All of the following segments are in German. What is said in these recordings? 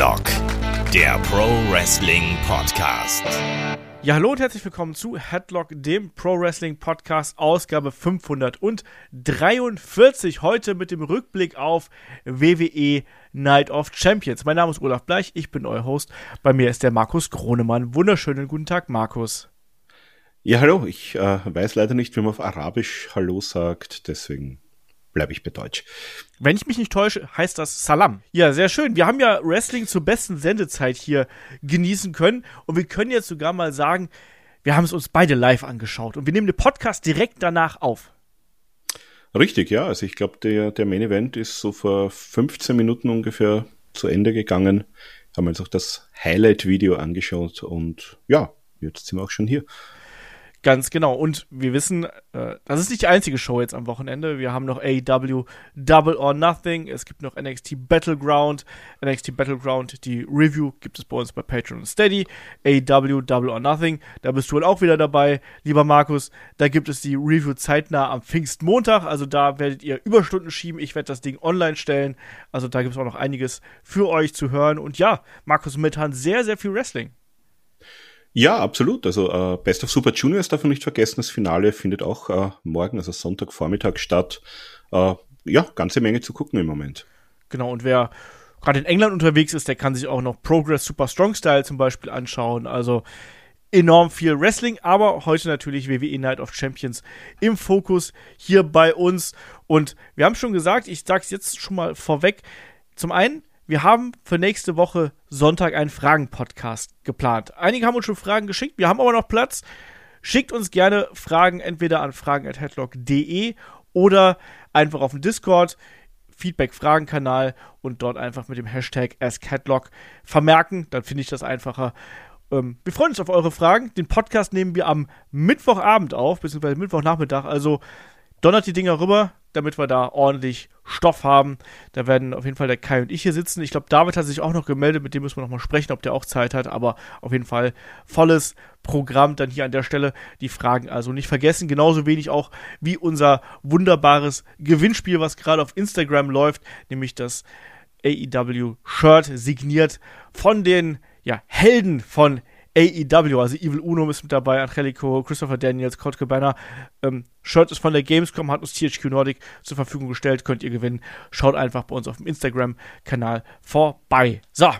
Headlock, der Pro Wrestling Podcast. Ja, hallo und herzlich willkommen zu Headlock, dem Pro Wrestling Podcast, Ausgabe 543. Heute mit dem Rückblick auf WWE Night of Champions. Mein Name ist Olaf Bleich, ich bin euer Host. Bei mir ist der Markus Kronemann. Wunderschönen guten Tag, Markus. Ja, hallo. Ich äh, weiß leider nicht, wie man auf Arabisch Hallo sagt, deswegen bleibe ich bei Deutsch. Wenn ich mich nicht täusche, heißt das Salam. Ja, sehr schön. Wir haben ja Wrestling zur besten Sendezeit hier genießen können und wir können jetzt sogar mal sagen, wir haben es uns beide live angeschaut und wir nehmen den Podcast direkt danach auf. Richtig, ja. Also ich glaube, der, der Main Event ist so vor 15 Minuten ungefähr zu Ende gegangen. Haben uns auch das Highlight-Video angeschaut und ja, jetzt sind wir auch schon hier. Ganz genau. Und wir wissen, äh, das ist nicht die einzige Show jetzt am Wochenende. Wir haben noch AEW Double or Nothing. Es gibt noch NXT Battleground. NXT Battleground, die Review gibt es bei uns bei Patreon und Steady. AEW Double or Nothing. Da bist du wohl auch wieder dabei, lieber Markus. Da gibt es die Review zeitnah am Pfingstmontag. Also da werdet ihr Überstunden schieben. Ich werde das Ding online stellen. Also da gibt es auch noch einiges für euch zu hören. Und ja, Markus, momentan sehr, sehr viel Wrestling. Ja, absolut. Also äh, Best of Super Juniors darf man nicht vergessen. Das Finale findet auch äh, morgen, also Sonntagvormittag statt. Äh, ja, ganze Menge zu gucken im Moment. Genau, und wer gerade in England unterwegs ist, der kann sich auch noch Progress Super Strong Style zum Beispiel anschauen. Also enorm viel Wrestling, aber heute natürlich WWE Night of Champions im Fokus hier bei uns. Und wir haben schon gesagt, ich sage es jetzt schon mal vorweg. Zum einen wir haben für nächste Woche Sonntag einen Fragen-Podcast geplant. Einige haben uns schon Fragen geschickt, wir haben aber noch Platz. Schickt uns gerne Fragen entweder an fragen.headlock.de oder einfach auf dem Discord, Feedback-Fragen-Kanal und dort einfach mit dem Hashtag AskHeadlock vermerken. Dann finde ich das einfacher. Ähm, wir freuen uns auf eure Fragen. Den Podcast nehmen wir am Mittwochabend auf, beziehungsweise Mittwochnachmittag. Also donnert die Dinger rüber, damit wir da ordentlich Stoff haben. Da werden auf jeden Fall der Kai und ich hier sitzen. Ich glaube, David hat sich auch noch gemeldet, mit dem müssen wir noch mal sprechen, ob der auch Zeit hat. Aber auf jeden Fall volles Programm dann hier an der Stelle. Die Fragen also nicht vergessen. Genauso wenig auch wie unser wunderbares Gewinnspiel, was gerade auf Instagram läuft, nämlich das AEW Shirt signiert von den ja, Helden von AEW, also Evil Uno ist mit dabei, Angelico, Christopher Daniels, Kurt Cabana. Ähm, Shirt ist von der Gamescom, hat uns THQ Nordic zur Verfügung gestellt, könnt ihr gewinnen. Schaut einfach bei uns auf dem Instagram-Kanal vorbei. So,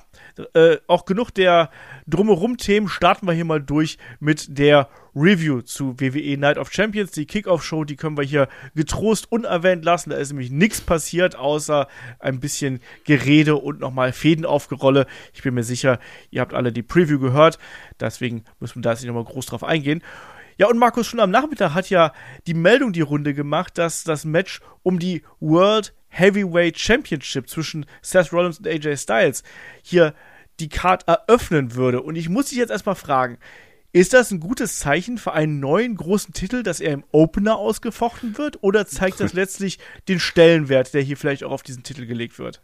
äh, auch genug der Drumherum-Themen. Starten wir hier mal durch mit der Review zu WWE Night of Champions. Die Kickoff-Show, die können wir hier getrost unerwähnt lassen. Da ist nämlich nichts passiert, außer ein bisschen Gerede und nochmal Fäden aufgerolle. Ich bin mir sicher, ihr habt alle die Preview gehört. Deswegen müssen wir da jetzt nicht nochmal groß drauf eingehen. Ja, und Markus, schon am Nachmittag hat ja die Meldung die Runde gemacht, dass das Match um die World Heavyweight Championship zwischen Seth Rollins und AJ Styles hier die Card eröffnen würde. Und ich muss dich jetzt erstmal fragen, ist das ein gutes Zeichen für einen neuen großen Titel, dass er im Opener ausgefochten wird? Oder zeigt das letztlich den Stellenwert, der hier vielleicht auch auf diesen Titel gelegt wird?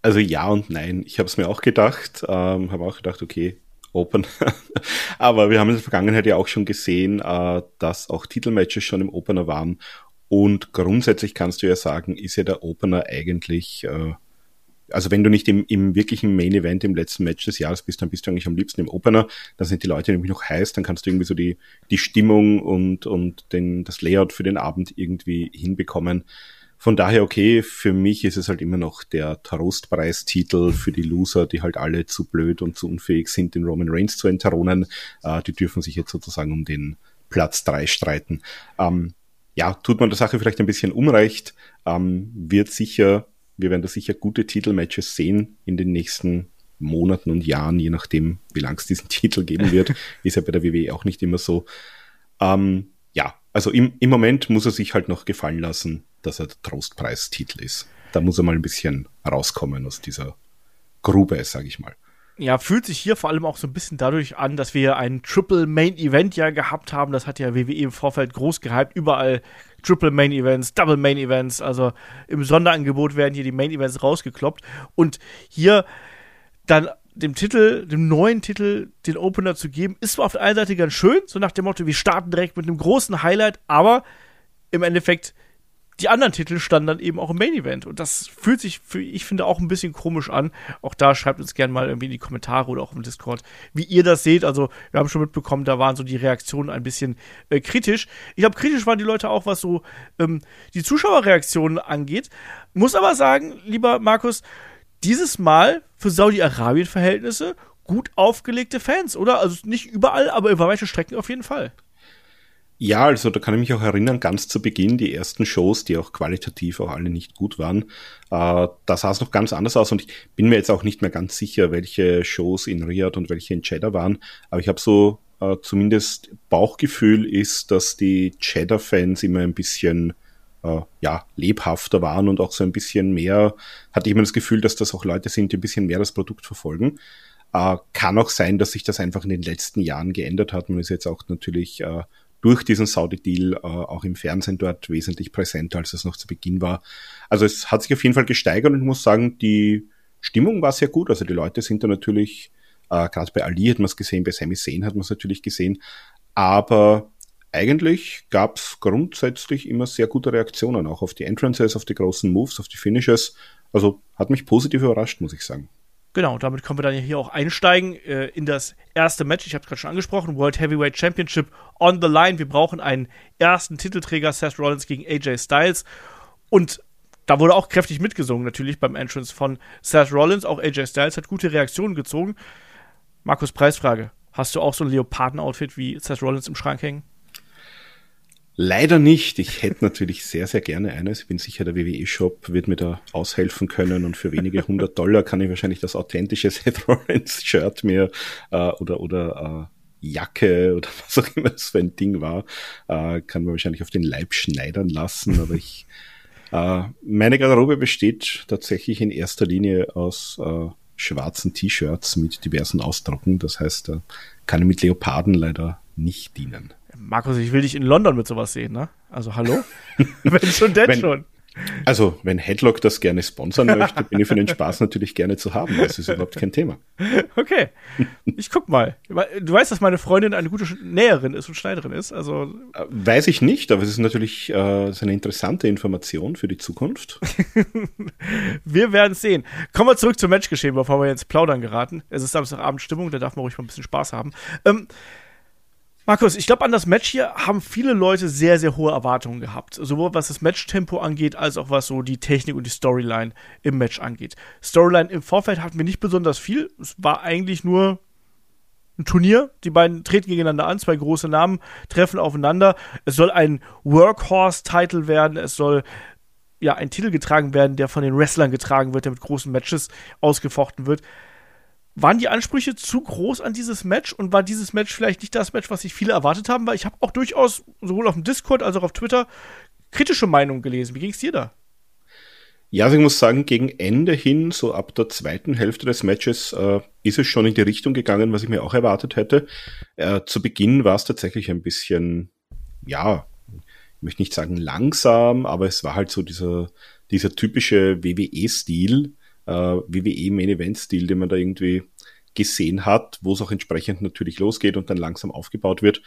Also ja und nein. Ich habe es mir auch gedacht, ähm, habe auch gedacht, okay, Open. Aber wir haben in der Vergangenheit ja auch schon gesehen, äh, dass auch Titelmatches schon im Opener waren. Und grundsätzlich kannst du ja sagen, ist ja der Opener eigentlich äh, also wenn du nicht im, im wirklichen Main Event im letzten Match des Jahres bist, dann bist du eigentlich am liebsten im Opener. Da sind die Leute nämlich noch heiß, dann kannst du irgendwie so die, die Stimmung und, und den, das Layout für den Abend irgendwie hinbekommen. Von daher, okay, für mich ist es halt immer noch der Trostpreistitel für die Loser, die halt alle zu blöd und zu unfähig sind, den Roman Reigns zu enthronen. Äh, die dürfen sich jetzt sozusagen um den Platz drei streiten. Ähm, ja, tut man der Sache vielleicht ein bisschen unrecht, ähm, wird sicher wir werden da sicher gute Titelmatches sehen in den nächsten Monaten und Jahren, je nachdem, wie lang es diesen Titel geben wird. Ist ja bei der WWE auch nicht immer so. Ähm, ja, also im, im Moment muss er sich halt noch gefallen lassen, dass er der Trostpreistitel ist. Da muss er mal ein bisschen rauskommen aus dieser Grube, sag ich mal ja, fühlt sich hier vor allem auch so ein bisschen dadurch an, dass wir ein Triple Main Event ja gehabt haben. Das hat ja WWE im Vorfeld groß gehypt. Überall Triple Main Events, Double Main Events. Also im Sonderangebot werden hier die Main Events rausgekloppt. Und hier dann dem Titel, dem neuen Titel, den Opener zu geben, ist zwar auf der einen Seite ganz schön, so nach dem Motto, wir starten direkt mit einem großen Highlight, aber im Endeffekt die anderen Titel standen dann eben auch im Main Event. Und das fühlt sich, für, ich finde, auch ein bisschen komisch an. Auch da schreibt uns gerne mal irgendwie in die Kommentare oder auch im Discord, wie ihr das seht. Also, wir haben schon mitbekommen, da waren so die Reaktionen ein bisschen äh, kritisch. Ich glaube, kritisch waren die Leute auch, was so ähm, die Zuschauerreaktionen angeht. Muss aber sagen, lieber Markus, dieses Mal für Saudi-Arabien-Verhältnisse gut aufgelegte Fans, oder? Also nicht überall, aber über weite Strecken auf jeden Fall. Ja, also da kann ich mich auch erinnern, ganz zu Beginn, die ersten Shows, die auch qualitativ auch alle nicht gut waren, äh, da sah es noch ganz anders aus und ich bin mir jetzt auch nicht mehr ganz sicher, welche Shows in Riyadh und welche in Cheddar waren, aber ich habe so äh, zumindest Bauchgefühl ist, dass die Cheddar-Fans immer ein bisschen äh, ja, lebhafter waren und auch so ein bisschen mehr, hatte ich immer das Gefühl, dass das auch Leute sind, die ein bisschen mehr das Produkt verfolgen. Äh, kann auch sein, dass sich das einfach in den letzten Jahren geändert hat. Man ist jetzt auch natürlich äh, durch diesen Saudi-Deal äh, auch im Fernsehen dort wesentlich präsenter, als es noch zu Beginn war. Also es hat sich auf jeden Fall gesteigert und ich muss sagen, die Stimmung war sehr gut. Also die Leute sind da natürlich, äh, gerade bei Ali hat man es gesehen, bei Sami Zayn hat man es natürlich gesehen, aber eigentlich gab es grundsätzlich immer sehr gute Reaktionen, auch auf die Entrances, auf die großen Moves, auf die Finishes. Also hat mich positiv überrascht, muss ich sagen. Genau, damit können wir dann hier auch einsteigen äh, in das erste Match. Ich habe es gerade schon angesprochen, World Heavyweight Championship on the line. Wir brauchen einen ersten Titelträger, Seth Rollins gegen AJ Styles. Und da wurde auch kräftig mitgesungen, natürlich beim Entrance von Seth Rollins. Auch AJ Styles hat gute Reaktionen gezogen. Markus, Preisfrage. Hast du auch so ein Leoparden-Outfit wie Seth Rollins im Schrank hängen? Leider nicht. Ich hätte natürlich sehr, sehr gerne eines. Ich bin sicher, der WWE-Shop wird mir da aushelfen können und für wenige hundert Dollar kann ich wahrscheinlich das authentische Seth Rollins Shirt mir äh, oder, oder äh, Jacke oder was auch immer das für ein Ding war, äh, kann man wahrscheinlich auf den Leib schneidern lassen. Aber ich, äh, meine Garderobe besteht tatsächlich in erster Linie aus äh, schwarzen T-Shirts mit diversen Ausdrucken. Das heißt, äh, kann ich mit Leoparden leider nicht dienen. Markus, ich will dich in London mit sowas sehen, ne? Also hallo? wenn schon, denn wenn, schon. Also, wenn Headlock das gerne sponsern möchte, bin ich für den Spaß natürlich gerne zu haben. Das ist überhaupt kein Thema. Okay. Ich guck mal. Du weißt, dass meine Freundin eine gute Näherin ist und Schneiderin ist. Also äh, Weiß ich nicht, aber es ist natürlich äh, eine interessante Information für die Zukunft. wir werden es sehen. Kommen wir zurück zum Matchgeschehen, bevor wir jetzt plaudern geraten. Es ist Samstagabend Stimmung, da darf man ruhig mal ein bisschen Spaß haben. Ähm, Markus, ich glaube, an das Match hier haben viele Leute sehr, sehr hohe Erwartungen gehabt. Sowohl was das Matchtempo angeht, als auch was so die Technik und die Storyline im Match angeht. Storyline im Vorfeld hatten wir nicht besonders viel. Es war eigentlich nur ein Turnier. Die beiden treten gegeneinander an, zwei große Namen treffen aufeinander. Es soll ein Workhorse-Title werden. Es soll ja ein Titel getragen werden, der von den Wrestlern getragen wird, der mit großen Matches ausgefochten wird. Waren die Ansprüche zu groß an dieses Match und war dieses Match vielleicht nicht das Match, was sich viele erwartet haben? Weil ich habe auch durchaus sowohl auf dem Discord als auch auf Twitter kritische Meinungen gelesen. Wie ging es dir da? Ja, also ich muss sagen, gegen Ende hin, so ab der zweiten Hälfte des Matches, äh, ist es schon in die Richtung gegangen, was ich mir auch erwartet hätte. Äh, zu Beginn war es tatsächlich ein bisschen, ja, ich möchte nicht sagen langsam, aber es war halt so dieser, dieser typische WWE-Stil, äh, WWE Main Event Stil, den man da irgendwie gesehen hat, wo es auch entsprechend natürlich losgeht und dann langsam aufgebaut wird.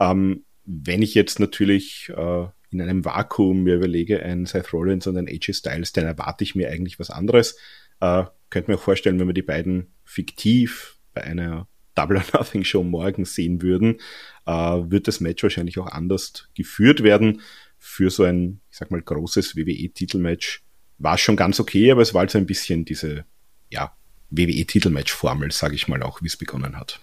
Ähm, wenn ich jetzt natürlich äh, in einem Vakuum mir überlege, ein Seth Rollins und ein AJ Styles, dann erwarte ich mir eigentlich was anderes. Äh, könnte mir auch vorstellen, wenn wir die beiden fiktiv bei einer Double or Nothing Show morgen sehen würden, äh, wird das Match wahrscheinlich auch anders geführt werden. Für so ein, ich sag mal, großes WWE-Titelmatch war schon ganz okay, aber es war halt so ein bisschen diese, ja, WWE-Titelmatch-Formel, sage ich mal auch, wie es begonnen hat.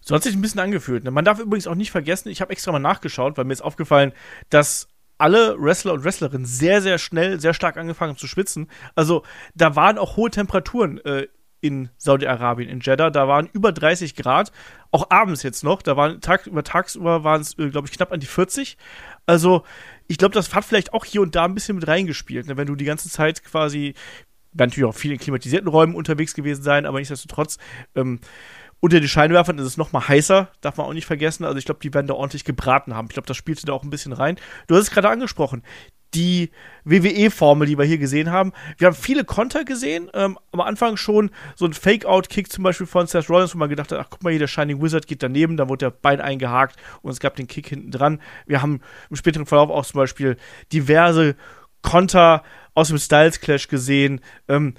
So hat sich ein bisschen angefühlt. Ne? Man darf übrigens auch nicht vergessen, ich habe extra mal nachgeschaut, weil mir ist aufgefallen, dass alle Wrestler und Wrestlerinnen sehr, sehr schnell, sehr stark angefangen zu schwitzen. Also da waren auch hohe Temperaturen äh, in Saudi-Arabien, in Jeddah. Da waren über 30 Grad, auch abends jetzt noch. Da waren Tag, über tagsüber waren es, äh, glaube ich, knapp an die 40. Also ich glaube, das hat vielleicht auch hier und da ein bisschen mit reingespielt, ne? wenn du die ganze Zeit quasi, natürlich auch viel in klimatisierten Räumen unterwegs gewesen sein, aber nichtsdestotrotz, ähm, unter den Scheinwerfern ist es noch mal heißer, darf man auch nicht vergessen. Also ich glaube, die werden da ordentlich gebraten haben. Ich glaube, das spielte da auch ein bisschen rein. Du hast es gerade angesprochen die WWE-Formel, die wir hier gesehen haben. Wir haben viele Konter gesehen. Ähm, am Anfang schon so ein Fake-Out-Kick zum Beispiel von Seth Rollins, wo man gedacht hat, ach guck mal hier, der Shining Wizard geht daneben, da wurde der Bein eingehakt und es gab den Kick hinten dran. Wir haben im späteren Verlauf auch zum Beispiel diverse Konter aus dem Styles Clash gesehen. Ähm,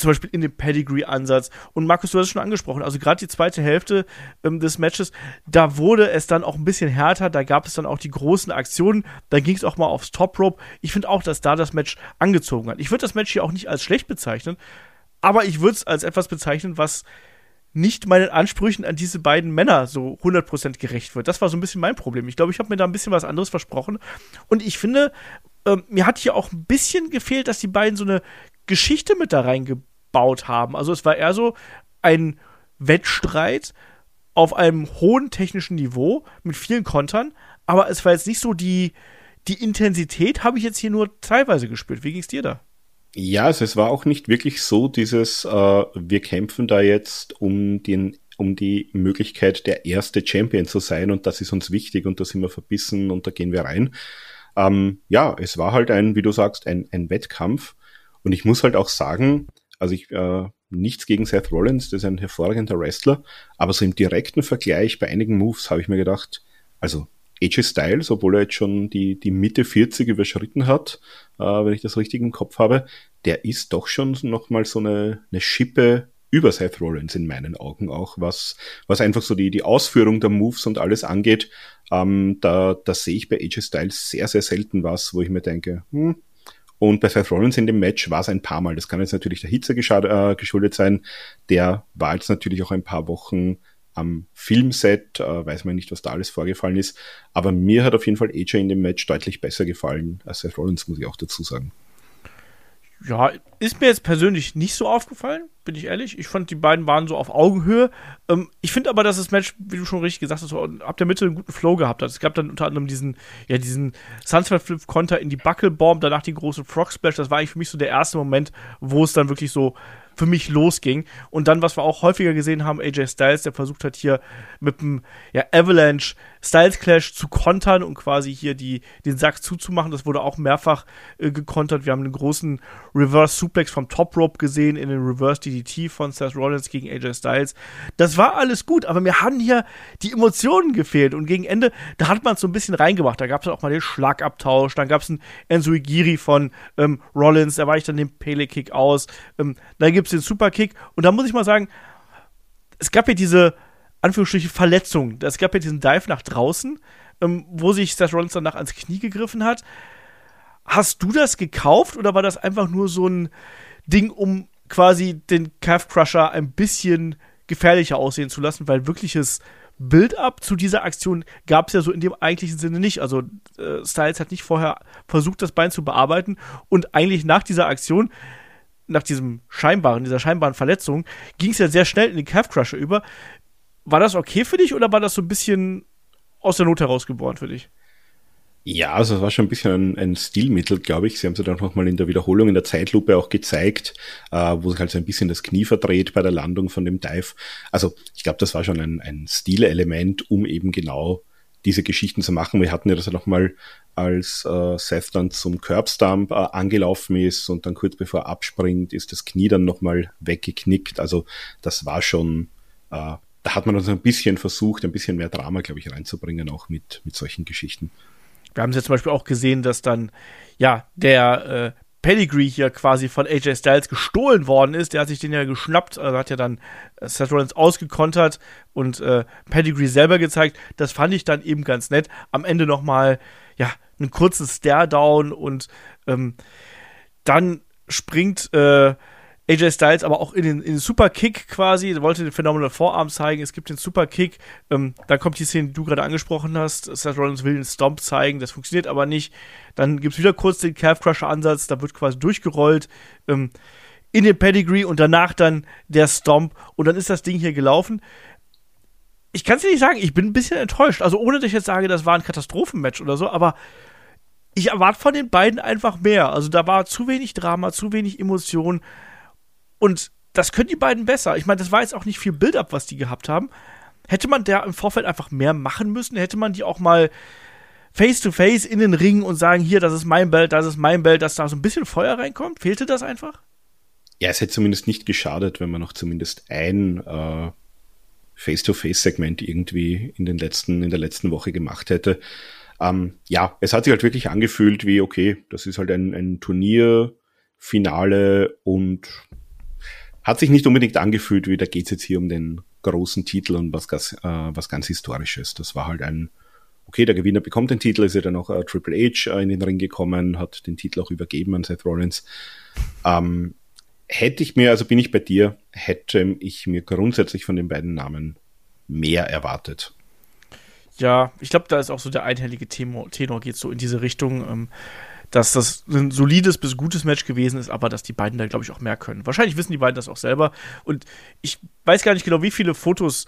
zum Beispiel in dem Pedigree-Ansatz. Und Markus, du hast es schon angesprochen, also gerade die zweite Hälfte ähm, des Matches, da wurde es dann auch ein bisschen härter, da gab es dann auch die großen Aktionen, da ging es auch mal aufs Top Rope. Ich finde auch, dass da das Match angezogen hat. Ich würde das Match hier auch nicht als schlecht bezeichnen, aber ich würde es als etwas bezeichnen, was nicht meinen Ansprüchen an diese beiden Männer so 100% gerecht wird. Das war so ein bisschen mein Problem. Ich glaube, ich habe mir da ein bisschen was anderes versprochen. Und ich finde, ähm, mir hat hier auch ein bisschen gefehlt, dass die beiden so eine Geschichte mit da reingebracht aufgebaut haben. Also es war eher so ein Wettstreit auf einem hohen technischen Niveau mit vielen Kontern, aber es war jetzt nicht so die, die Intensität, habe ich jetzt hier nur teilweise gespürt. Wie ging es dir da? Ja, also es war auch nicht wirklich so dieses, äh, wir kämpfen da jetzt um den um die Möglichkeit, der erste Champion zu sein und das ist uns wichtig und da sind wir verbissen und da gehen wir rein. Ähm, ja, es war halt ein, wie du sagst, ein, ein Wettkampf und ich muss halt auch sagen, also ich äh, nichts gegen Seth Rollins, das ist ein hervorragender Wrestler, aber so im direkten Vergleich bei einigen Moves habe ich mir gedacht, also AJ Styles, obwohl er jetzt schon die, die Mitte 40 überschritten hat, äh, wenn ich das richtig im Kopf habe, der ist doch schon nochmal so eine, eine Schippe über Seth Rollins in meinen Augen auch, was, was einfach so die, die Ausführung der Moves und alles angeht. Ähm, da, da sehe ich bei AJ Styles sehr, sehr selten was, wo ich mir denke, hm, und bei Seth Rollins in dem Match war es ein paar Mal. Das kann jetzt natürlich der Hitze äh, geschuldet sein. Der war jetzt natürlich auch ein paar Wochen am Filmset, äh, weiß man nicht, was da alles vorgefallen ist. Aber mir hat auf jeden Fall AJ in dem Match deutlich besser gefallen als Seth Rollins, muss ich auch dazu sagen. Ja, ist mir jetzt persönlich nicht so aufgefallen, bin ich ehrlich. Ich fand, die beiden waren so auf Augenhöhe. Ähm, ich finde aber, dass das Match, wie du schon richtig gesagt hast, ab der Mitte einen guten Flow gehabt hat. Es gab dann unter anderem diesen, ja, diesen Sunset Flip Konter in die Buckelbomb, danach den großen Frog Splash. Das war eigentlich für mich so der erste Moment, wo es dann wirklich so für mich losging. Und dann, was wir auch häufiger gesehen haben, AJ Styles, der versucht hat, hier mit dem ja, Avalanche Styles Clash zu kontern und quasi hier die, den Sack zuzumachen. Das wurde auch mehrfach äh, gekontert. Wir haben einen großen Reverse Suplex vom Top Rope gesehen in den Reverse DDT von Seth Rollins gegen AJ Styles. Das war alles gut, aber mir haben hier die Emotionen gefehlt und gegen Ende, da hat man es so ein bisschen reingemacht. Da gab es auch mal den Schlagabtausch, dann gab es einen Igiri von ähm, Rollins, da war ich dann den Pele Kick aus. Ähm, dann gibt es den Superkick. Und da muss ich mal sagen, es gab ja diese Anführungsstriche Verletzung. Es gab ja diesen Dive nach draußen, ähm, wo sich Seth Rollins danach ans Knie gegriffen hat. Hast du das gekauft oder war das einfach nur so ein Ding, um quasi den Calf Crusher ein bisschen gefährlicher aussehen zu lassen, weil wirkliches Build-up zu dieser Aktion gab es ja so in dem eigentlichen Sinne nicht. Also äh, Styles hat nicht vorher versucht, das Bein zu bearbeiten und eigentlich nach dieser Aktion nach diesem scheinbaren, dieser scheinbaren Verletzung, ging es ja sehr schnell in den Calf Crusher über. War das okay für dich oder war das so ein bisschen aus der Not herausgeboren für dich? Ja, also es war schon ein bisschen ein, ein Stilmittel, glaube ich. Sie haben es dann nochmal in der Wiederholung in der Zeitlupe auch gezeigt, äh, wo sich halt so ein bisschen das Knie verdreht bei der Landung von dem Dive. Also ich glaube, das war schon ein, ein Stilelement, um eben genau diese Geschichten zu machen. Wir hatten ja das ja nochmal, als äh, Seth dann zum Curbstump äh, angelaufen ist und dann kurz bevor er abspringt, ist das Knie dann nochmal weggeknickt. Also das war schon, äh, da hat man also ein bisschen versucht, ein bisschen mehr Drama, glaube ich, reinzubringen, auch mit, mit solchen Geschichten. Wir haben es ja zum Beispiel auch gesehen, dass dann, ja, der äh, Pedigree hier quasi von AJ Styles gestohlen worden ist. Der hat sich den ja geschnappt, also hat ja dann äh, Seth Rollins ausgekontert und äh, Pedigree selber gezeigt. Das fand ich dann eben ganz nett. Am Ende nochmal, ja, einen kurzen Stare-Down und ähm, dann springt äh, AJ Styles aber auch in den, in den Superkick quasi, wollte den Phenomenal Vorarm zeigen, es gibt den Superkick, ähm, dann kommt die Szene, die du gerade angesprochen hast, Seth Rollins will den Stomp zeigen, das funktioniert aber nicht, dann gibt es wieder kurz den Calf Crusher Ansatz, da wird quasi durchgerollt, ähm, in den Pedigree und danach dann der Stomp und dann ist das Ding hier gelaufen. Ich kann es dir nicht sagen, ich bin ein bisschen enttäuscht, also ohne dass ich jetzt sage, das war ein Katastrophenmatch oder so, aber ich erwarte von den beiden einfach mehr. Also da war zu wenig Drama, zu wenig Emotion. Und das können die beiden besser. Ich meine, das war jetzt auch nicht viel Build-up, was die gehabt haben. Hätte man da im Vorfeld einfach mehr machen müssen, hätte man die auch mal face to face in den Ring und sagen, hier, das ist mein Belt, das ist mein Belt, dass da so ein bisschen Feuer reinkommt? Fehlte das einfach? Ja, es hätte zumindest nicht geschadet, wenn man noch zumindest ein äh, Face-to-Face-Segment irgendwie in den letzten, in der letzten Woche gemacht hätte. ähm, ja, es hat sich halt wirklich angefühlt wie, okay, das ist halt ein, ein Turnierfinale und hat sich nicht unbedingt angefühlt, wie da geht's jetzt hier um den großen Titel und was, äh, was ganz Historisches. Das war halt ein, okay, der Gewinner bekommt den Titel, ist ja dann auch äh, Triple H äh, in den Ring gekommen, hat den Titel auch übergeben an Seth Rollins. Ähm, hätte ich mir, also bin ich bei dir, hätte ich mir grundsätzlich von den beiden Namen mehr erwartet. Ja, ich glaube, da ist auch so der einhellige Tenor, Tenor geht so in diese Richtung. Ähm, dass das ein solides bis gutes Match gewesen ist, aber dass die beiden da, glaube ich, auch mehr können. Wahrscheinlich wissen die beiden das auch selber. Und ich weiß gar nicht genau, wie viele Fotos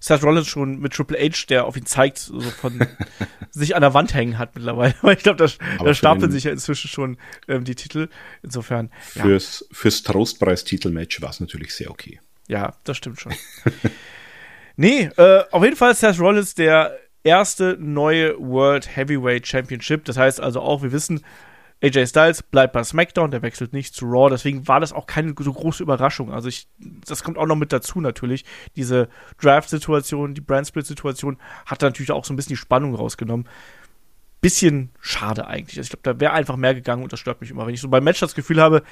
Seth Rollins schon mit Triple H, der auf ihn zeigt, so von sich an der Wand hängen hat mittlerweile. Weil ich glaube, da, da stapeln sich ja inzwischen schon ähm, die Titel. Insofern. Fürs, ja. fürs Trostpreis-Titelmatch war es natürlich sehr okay. Ja, das stimmt schon. nee, äh, auf jeden Fall Seth Rollins, der erste neue World Heavyweight Championship. Das heißt also auch, wir wissen, AJ Styles bleibt bei SmackDown, der wechselt nicht zu Raw, deswegen war das auch keine so große Überraschung. Also ich, das kommt auch noch mit dazu natürlich. Diese Draft-Situation, die Brand-Split-Situation hat natürlich auch so ein bisschen die Spannung rausgenommen. Bisschen schade eigentlich. Also ich glaube, da wäre einfach mehr gegangen und das stört mich immer. Wenn ich so beim Match das Gefühl habe,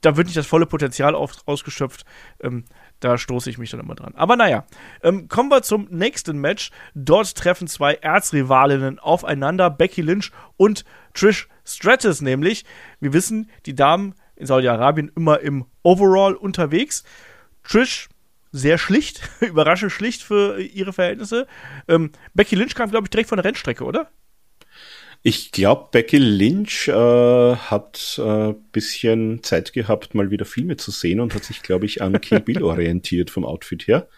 da wird nicht das volle Potenzial auf, ausgeschöpft, ähm, da stoße ich mich dann immer dran. Aber naja, ähm, kommen wir zum nächsten Match. Dort treffen zwei Erzrivalinnen aufeinander, Becky Lynch und Trish Stratus nämlich. Wir wissen, die Damen in Saudi-Arabien immer im Overall unterwegs. Trish sehr schlicht, überraschend schlicht für ihre Verhältnisse. Ähm, Becky Lynch kam, glaube ich, direkt von der Rennstrecke, oder? Ich glaube, Becky Lynch äh, hat äh, bisschen Zeit gehabt, mal wieder Filme zu sehen und hat sich, glaube ich, an Kill Bill orientiert vom Outfit her.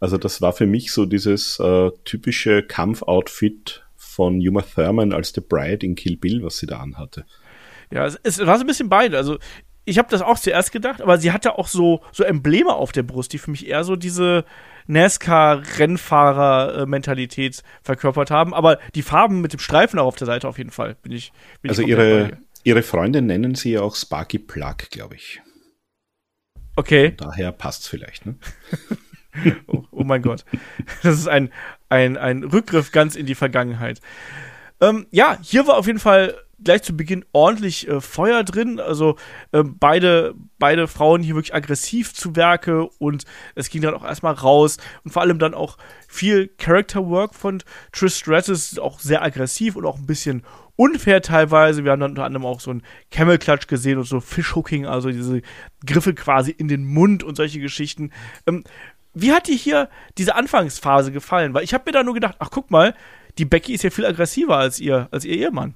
Also das war für mich so dieses äh, typische Kampfoutfit von Uma Thurman als The Bride in Kill Bill, was sie da anhatte. Ja, es, es war so ein bisschen beide. Also ich habe das auch zuerst gedacht, aber sie hatte auch so, so Embleme auf der Brust, die für mich eher so diese NASCAR-Rennfahrer-Mentalität verkörpert haben. Aber die Farben mit dem Streifen auch auf der Seite auf jeden Fall, bin ich. Bin also ich ihre, ihre Freunde nennen sie ja auch Sparky Plug, glaube ich. Okay. Und daher passt's vielleicht, ne? oh, oh, mein Gott. Das ist ein, ein, ein Rückgriff ganz in die Vergangenheit. Ähm, ja, hier war auf jeden Fall gleich zu Beginn ordentlich äh, Feuer drin. Also äh, beide, beide Frauen hier wirklich aggressiv zu Werke und es ging dann auch erstmal raus und vor allem dann auch viel Character Work von Trish Stratus, auch sehr aggressiv und auch ein bisschen unfair teilweise. Wir haben dann unter anderem auch so ein Camel Clutch gesehen und so Fishhooking, also diese Griffe quasi in den Mund und solche Geschichten. Ähm, wie hat dir hier diese Anfangsphase gefallen? Weil ich habe mir da nur gedacht, ach guck mal, die Becky ist ja viel aggressiver als ihr, als ihr Ehemann.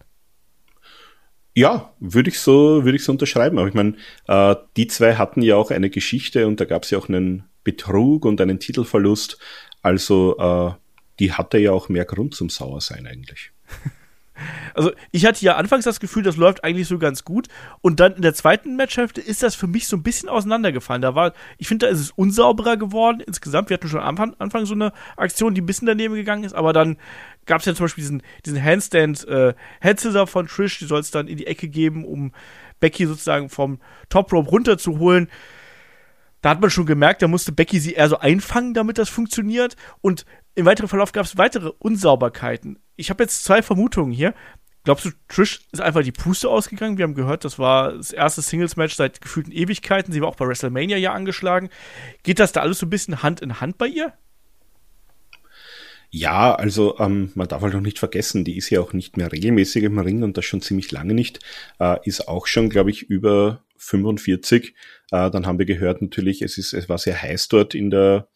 Ja, würde ich so, würde ich so unterschreiben. Aber ich meine, äh, die zwei hatten ja auch eine Geschichte und da gab es ja auch einen Betrug und einen Titelverlust. Also äh, die hatte ja auch mehr Grund zum Sauersein eigentlich. Also ich hatte ja anfangs das Gefühl, das läuft eigentlich so ganz gut. Und dann in der zweiten Matchhälfte ist das für mich so ein bisschen auseinandergefallen. Da war, ich finde, da ist es unsauberer geworden insgesamt. Wir hatten schon am Anfang, Anfang so eine Aktion, die ein bisschen daneben gegangen ist, aber dann gab es ja zum Beispiel diesen, diesen Handstand äh, von Trish, die soll es dann in die Ecke geben, um Becky sozusagen vom Top Rope runterzuholen da hat man schon gemerkt, da musste Becky sie eher so einfangen, damit das funktioniert. Und im weiteren Verlauf gab es weitere Unsauberkeiten ich habe jetzt zwei Vermutungen hier. Glaubst du, Trish ist einfach die Puste ausgegangen? Wir haben gehört, das war das erste Singles-Match seit gefühlten Ewigkeiten. Sie war auch bei WrestleMania ja angeschlagen. Geht das da alles so ein bisschen Hand in Hand bei ihr? Ja, also ähm, man darf halt auch nicht vergessen, die ist ja auch nicht mehr regelmäßig im Ring und das schon ziemlich lange nicht. Äh, ist auch schon, glaube ich, über 45. Äh, dann haben wir gehört natürlich, es ist, es war sehr heiß dort in der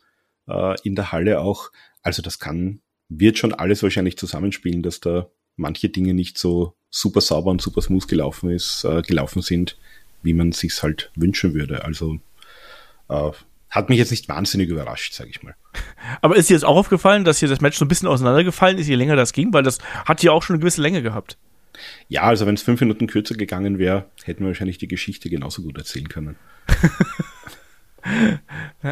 äh, in der Halle auch. Also das kann wird schon alles wahrscheinlich zusammenspielen, dass da manche Dinge nicht so super sauber und super smooth gelaufen ist, äh, gelaufen sind, wie man sich's halt wünschen würde. Also äh, hat mich jetzt nicht wahnsinnig überrascht, sage ich mal. Aber ist dir jetzt auch aufgefallen, dass hier das Match so ein bisschen auseinandergefallen ist, je länger das ging, weil das hat ja auch schon eine gewisse Länge gehabt. Ja, also wenn es fünf Minuten kürzer gegangen wäre, hätten wir wahrscheinlich die Geschichte genauso gut erzählen können.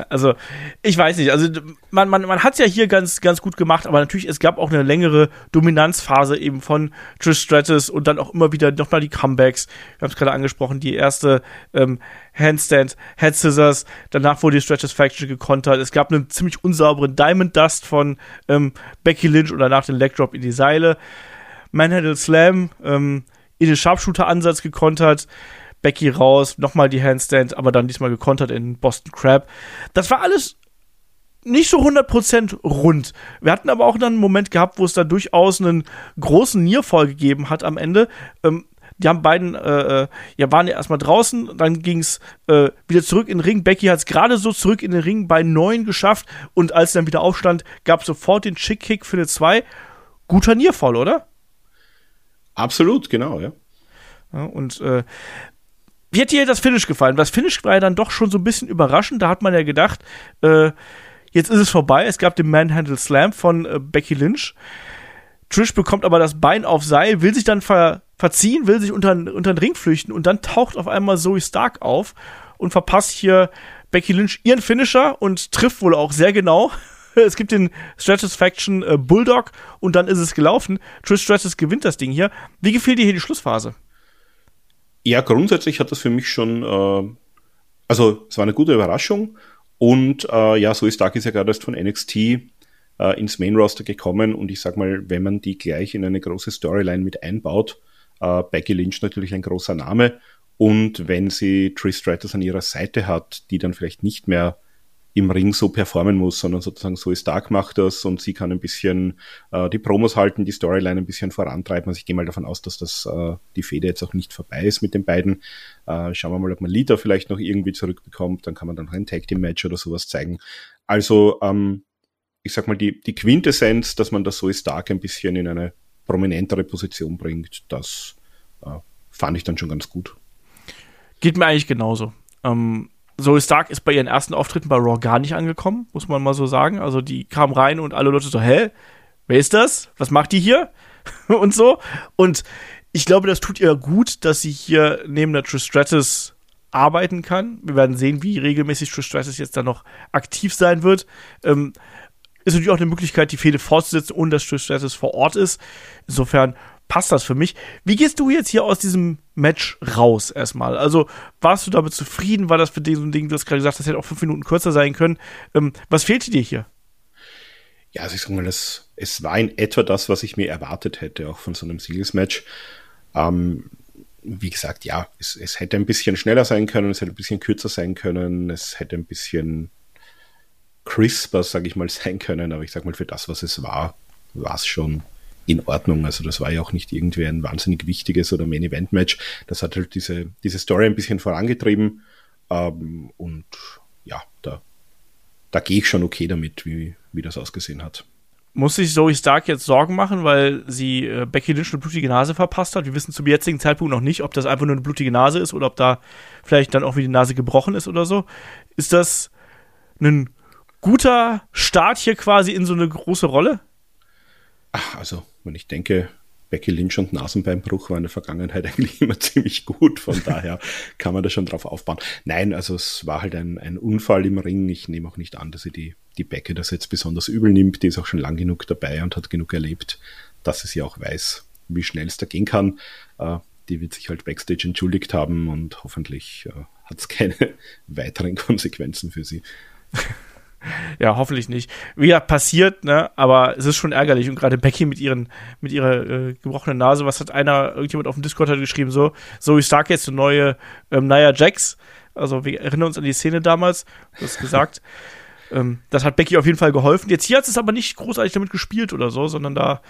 Also, ich weiß nicht. Also, man, man, man hat es ja hier ganz, ganz gut gemacht, aber natürlich, es gab auch eine längere Dominanzphase eben von Trish Stratus und dann auch immer wieder nochmal die Comebacks. Wir haben es gerade angesprochen, die erste ähm, Handstand, Head Scissors, danach wurde die Stratus Faction gekontert. Es gab einen ziemlich unsauberen Diamond Dust von ähm, Becky Lynch und danach den Leg Drop in die Seile. Manhandle Slam, ähm, in den Sharpshooter-Ansatz gekontert. Becky raus, nochmal die Handstand, aber dann diesmal gekontert in Boston Crab. Das war alles nicht so 100% rund. Wir hatten aber auch dann einen Moment gehabt, wo es da durchaus einen großen Nearfall gegeben hat am Ende. Ähm, die haben beiden, äh, äh ja, waren ja erstmal draußen, dann ging es äh, wieder zurück in den Ring. Becky hat es gerade so zurück in den Ring bei neun geschafft und als dann wieder aufstand, gab es sofort den Chick-Kick für eine 2. Guter Nearfall, oder? Absolut, genau, ja. ja und äh, wie hat dir das Finish gefallen? Das Finish war ja dann doch schon so ein bisschen überraschend. Da hat man ja gedacht, äh, jetzt ist es vorbei. Es gab den Manhandle Slam von äh, Becky Lynch. Trish bekommt aber das Bein auf Seil, will sich dann ver verziehen, will sich unter, unter den Ring flüchten und dann taucht auf einmal Zoe Stark auf und verpasst hier Becky Lynch ihren Finisher und trifft wohl auch sehr genau. Es gibt den Stratus Faction äh, Bulldog und dann ist es gelaufen. Trish Stratus gewinnt das Ding hier. Wie gefiel dir hier die Schlussphase? Ja, grundsätzlich hat das für mich schon, äh, also es war eine gute Überraschung und äh, ja, so ist Stark ist ja gerade erst von NXT äh, ins Main Roster gekommen und ich sag mal, wenn man die gleich in eine große Storyline mit einbaut, äh, Becky Lynch natürlich ein großer Name und wenn sie Trish Stratus an ihrer Seite hat, die dann vielleicht nicht mehr im Ring so performen muss, sondern sozusagen so ist Stark macht das und sie kann ein bisschen äh, die Promos halten, die Storyline ein bisschen vorantreiben. Also ich gehe mal davon aus, dass das äh, die Fehde jetzt auch nicht vorbei ist mit den beiden. Äh, schauen wir mal, ob man Lita vielleicht noch irgendwie zurückbekommt. Dann kann man dann noch ein Tag Team Match oder sowas zeigen. Also ähm, ich sag mal die die Quintessenz, dass man das so ist Stark ein bisschen in eine prominentere Position bringt, das äh, fand ich dann schon ganz gut. Geht mir eigentlich genauso. Ähm Zoe Stark ist bei ihren ersten Auftritten bei Raw gar nicht angekommen, muss man mal so sagen. Also die kam rein und alle Leute so, hä? Wer ist das? Was macht die hier? und so. Und ich glaube, das tut ihr gut, dass sie hier neben der Trish Stratus arbeiten kann. Wir werden sehen, wie regelmäßig Trish Stratus jetzt da noch aktiv sein wird. Ähm, ist natürlich auch eine Möglichkeit, die Fehde fortzusetzen, ohne dass Trish Stratus vor Ort ist. Insofern passt das für mich. Wie gehst du jetzt hier aus diesem Match raus erstmal? Also warst du damit zufrieden? War das für dich so ein Ding, du hast gerade gesagt, das hätte auch fünf Minuten kürzer sein können. Ähm, was fehlte dir hier? Ja, also ich sag mal, das, es war in etwa das, was ich mir erwartet hätte, auch von so einem Singles-Match. Ähm, wie gesagt, ja, es, es hätte ein bisschen schneller sein können, es hätte ein bisschen kürzer sein können, es hätte ein bisschen crisper, sag ich mal, sein können, aber ich sag mal, für das, was es war, war es schon in Ordnung. Also das war ja auch nicht irgendwie ein wahnsinnig wichtiges oder Main Event Match. Das hat halt diese, diese Story ein bisschen vorangetrieben. Ähm, und ja, da, da gehe ich schon okay damit, wie, wie das ausgesehen hat. Muss sich Zoe Stark jetzt Sorgen machen, weil sie äh, Becky Lynch eine blutige Nase verpasst hat? Wir wissen zum jetzigen Zeitpunkt noch nicht, ob das einfach nur eine blutige Nase ist oder ob da vielleicht dann auch wieder die Nase gebrochen ist oder so. Ist das ein guter Start hier quasi in so eine große Rolle? Ach, also, wenn ich denke, Becky Lynch und Nasenbeinbruch war in der Vergangenheit eigentlich immer ziemlich gut. Von daher kann man da schon drauf aufbauen. Nein, also es war halt ein, ein Unfall im Ring. Ich nehme auch nicht an, dass sie die, die Becky das jetzt besonders übel nimmt. Die ist auch schon lang genug dabei und hat genug erlebt, dass sie sie auch weiß, wie schnell es da gehen kann. Äh, die wird sich halt backstage entschuldigt haben und hoffentlich äh, hat es keine weiteren Konsequenzen für sie. Ja, hoffentlich nicht. Wie ja, passiert, ne? Aber es ist schon ärgerlich. Und gerade Becky mit ihren, mit ihrer äh, gebrochenen Nase, was hat einer, irgendjemand auf dem Discord hat geschrieben, so, Zoe Stark jetzt eine neue ähm, Nia Jax. Also wir erinnern uns an die Szene damals, du hast gesagt. ähm, das hat Becky auf jeden Fall geholfen. Jetzt hier hat es aber nicht großartig damit gespielt oder so, sondern da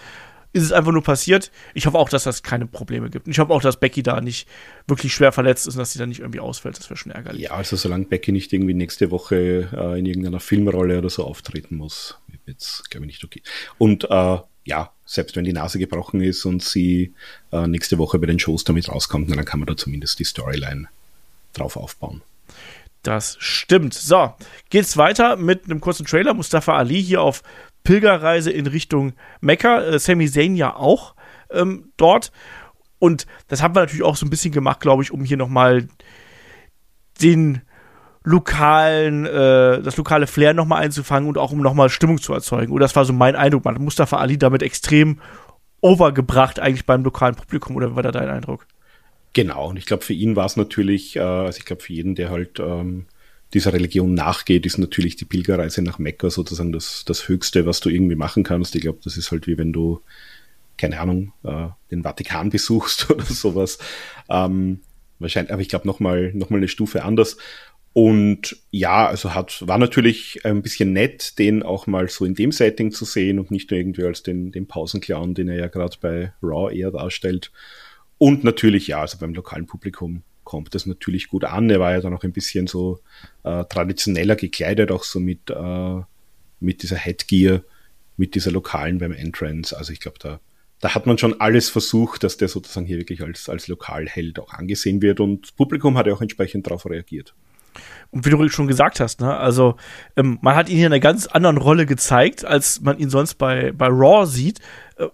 ist es einfach nur passiert. Ich hoffe auch, dass das keine Probleme gibt. Und ich hoffe auch, dass Becky da nicht wirklich schwer verletzt ist und dass sie da nicht irgendwie ausfällt. Das wäre schon ärgerlich. Ja, also solange Becky nicht irgendwie nächste Woche äh, in irgendeiner Filmrolle oder so auftreten muss, wird es, glaube ich, nicht okay. Und äh, ja, selbst wenn die Nase gebrochen ist und sie äh, nächste Woche bei den Shows damit rauskommt, dann kann man da zumindest die Storyline drauf aufbauen. Das stimmt. So, geht's weiter mit einem kurzen Trailer. Mustafa Ali hier auf Pilgerreise in Richtung Mekka. Äh, Sami Zayn ja auch ähm, dort. Und das haben wir natürlich auch so ein bisschen gemacht, glaube ich, um hier nochmal den lokalen, äh, das lokale Flair nochmal einzufangen und auch um nochmal Stimmung zu erzeugen. Und das war so mein Eindruck. Man hat Mustafa Ali damit extrem overgebracht eigentlich beim lokalen Publikum. Oder war da dein Eindruck? Genau. Und ich glaube, für ihn war es natürlich, äh, also ich glaube, für jeden, der halt ähm, dieser Religion nachgeht, ist natürlich die Pilgerreise nach Mekka sozusagen das, das Höchste, was du irgendwie machen kannst. Ich glaube, das ist halt wie wenn du, keine Ahnung, äh, den Vatikan besuchst oder sowas. Ähm, wahrscheinlich, aber ich glaube nochmal noch mal eine Stufe anders. Und ja, also hat, war natürlich ein bisschen nett, den auch mal so in dem Setting zu sehen und nicht nur irgendwie als den, den Pausenclown, den er ja gerade bei Raw eher darstellt. Und natürlich, ja, also beim lokalen Publikum kommt das natürlich gut an. Er war ja dann auch ein bisschen so äh, traditioneller gekleidet, auch so mit, äh, mit dieser Headgear, mit dieser lokalen beim Entrance. Also ich glaube, da, da hat man schon alles versucht, dass der sozusagen hier wirklich als, als Lokalheld auch angesehen wird und das Publikum hat ja auch entsprechend darauf reagiert. Und wie du schon gesagt hast, ne, also ähm, man hat ihn hier in einer ganz anderen Rolle gezeigt, als man ihn sonst bei, bei Raw sieht. Äh,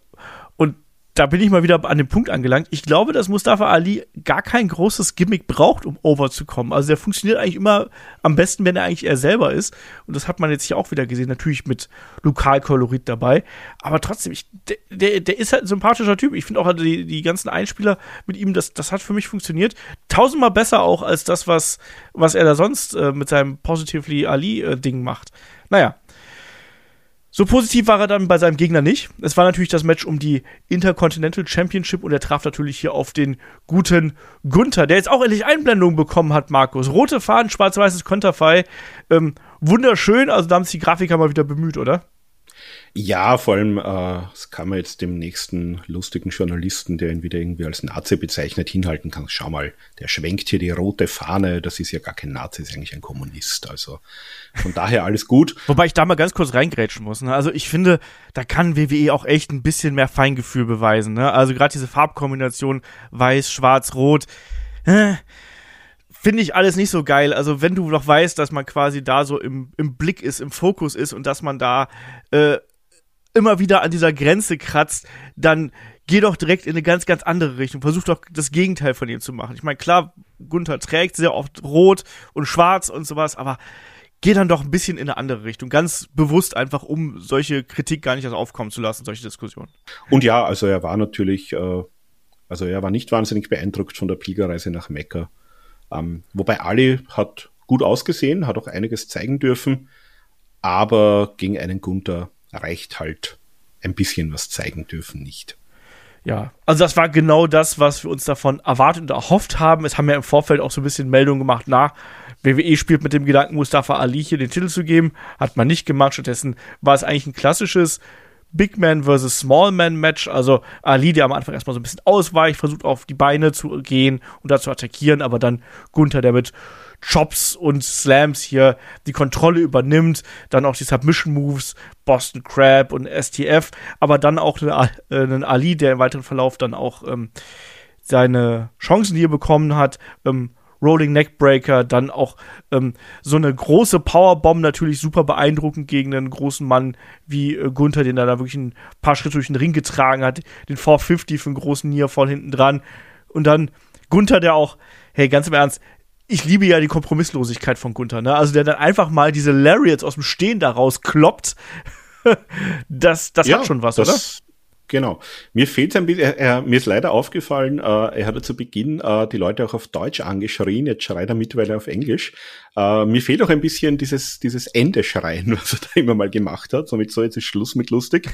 da bin ich mal wieder an dem Punkt angelangt. Ich glaube, dass Mustafa Ali gar kein großes Gimmick braucht, um over zu kommen. Also der funktioniert eigentlich immer am besten, wenn er eigentlich er selber ist. Und das hat man jetzt hier auch wieder gesehen, natürlich mit Lokalkolorit dabei. Aber trotzdem, ich, der, der, der ist halt ein sympathischer Typ. Ich finde auch die, die ganzen Einspieler mit ihm, das, das hat für mich funktioniert. Tausendmal besser auch als das, was, was er da sonst äh, mit seinem Positively Ali-Ding äh, macht. Naja, so positiv war er dann bei seinem Gegner nicht. Es war natürlich das Match um die Intercontinental Championship und er traf natürlich hier auf den guten Gunther, der jetzt auch endlich Einblendungen bekommen hat, Markus. Rote Fahnen, schwarz-weißes Konterfei. Ähm, wunderschön, also da haben sich die Grafiker mal wieder bemüht, oder? Ja, vor allem, äh, das kann man jetzt dem nächsten lustigen Journalisten, der ihn wieder irgendwie als Nazi bezeichnet, hinhalten kann. Schau mal, der schwenkt hier die rote Fahne, das ist ja gar kein Nazi, ist eigentlich ein Kommunist. Also von daher alles gut. Wobei ich da mal ganz kurz reingrätschen muss. Ne? Also ich finde, da kann WWE auch echt ein bisschen mehr Feingefühl beweisen. Ne? Also gerade diese Farbkombination weiß, schwarz, rot. Äh, finde ich alles nicht so geil. Also wenn du noch weißt, dass man quasi da so im, im Blick ist, im Fokus ist und dass man da äh, immer wieder an dieser Grenze kratzt, dann geh doch direkt in eine ganz, ganz andere Richtung. Versuch doch das Gegenteil von ihm zu machen. Ich meine, klar, Gunther trägt sehr oft rot und schwarz und sowas, aber geh dann doch ein bisschen in eine andere Richtung. Ganz bewusst einfach, um solche Kritik gar nicht erst aufkommen zu lassen, solche Diskussionen. Und ja, also er war natürlich, äh, also er war nicht wahnsinnig beeindruckt von der Pilgerreise nach Mekka. Ähm, wobei Ali hat gut ausgesehen, hat auch einiges zeigen dürfen, aber gegen einen Gunther reicht halt ein bisschen was zeigen dürfen nicht. Ja, also das war genau das, was wir uns davon erwartet und erhofft haben. Es haben ja im Vorfeld auch so ein bisschen Meldungen gemacht, na, WWE spielt mit dem Gedanken, Mustafa Ali hier den Titel zu geben. Hat man nicht gemacht. Stattdessen war es eigentlich ein klassisches Big Man versus Small Man Match. Also Ali, der am Anfang erstmal so ein bisschen ausweicht, versucht auf die Beine zu gehen und da zu attackieren, aber dann Gunther, der mit Chops und Slams hier die Kontrolle übernimmt. Dann auch die Submission Moves, Boston Crab und STF, aber dann auch einen Ali, der im weiteren Verlauf dann auch ähm, seine Chancen hier bekommen hat. Ähm, Rolling Neckbreaker, dann auch ähm, so eine große Powerbomb, natürlich super beeindruckend gegen einen großen Mann wie äh, Gunther, den er da wirklich ein paar Schritte durch den Ring getragen hat, den 450 für einen großen Nier voll hinten dran und dann Gunther, der auch, hey, ganz im Ernst, ich liebe ja die Kompromisslosigkeit von Gunther, ne? Also der dann einfach mal diese Lariats aus dem Stehen daraus kloppt. das das ja, hat schon was, das, oder? Genau. Mir fehlt ein bisschen, er, er, mir ist leider aufgefallen, äh, er hatte zu Beginn äh, die Leute auch auf Deutsch angeschrien, jetzt schreit er mittlerweile auf Englisch. Äh, mir fehlt auch ein bisschen dieses, dieses Ende schreien, was er da immer mal gemacht hat. Somit so jetzt ist Schluss mit lustig.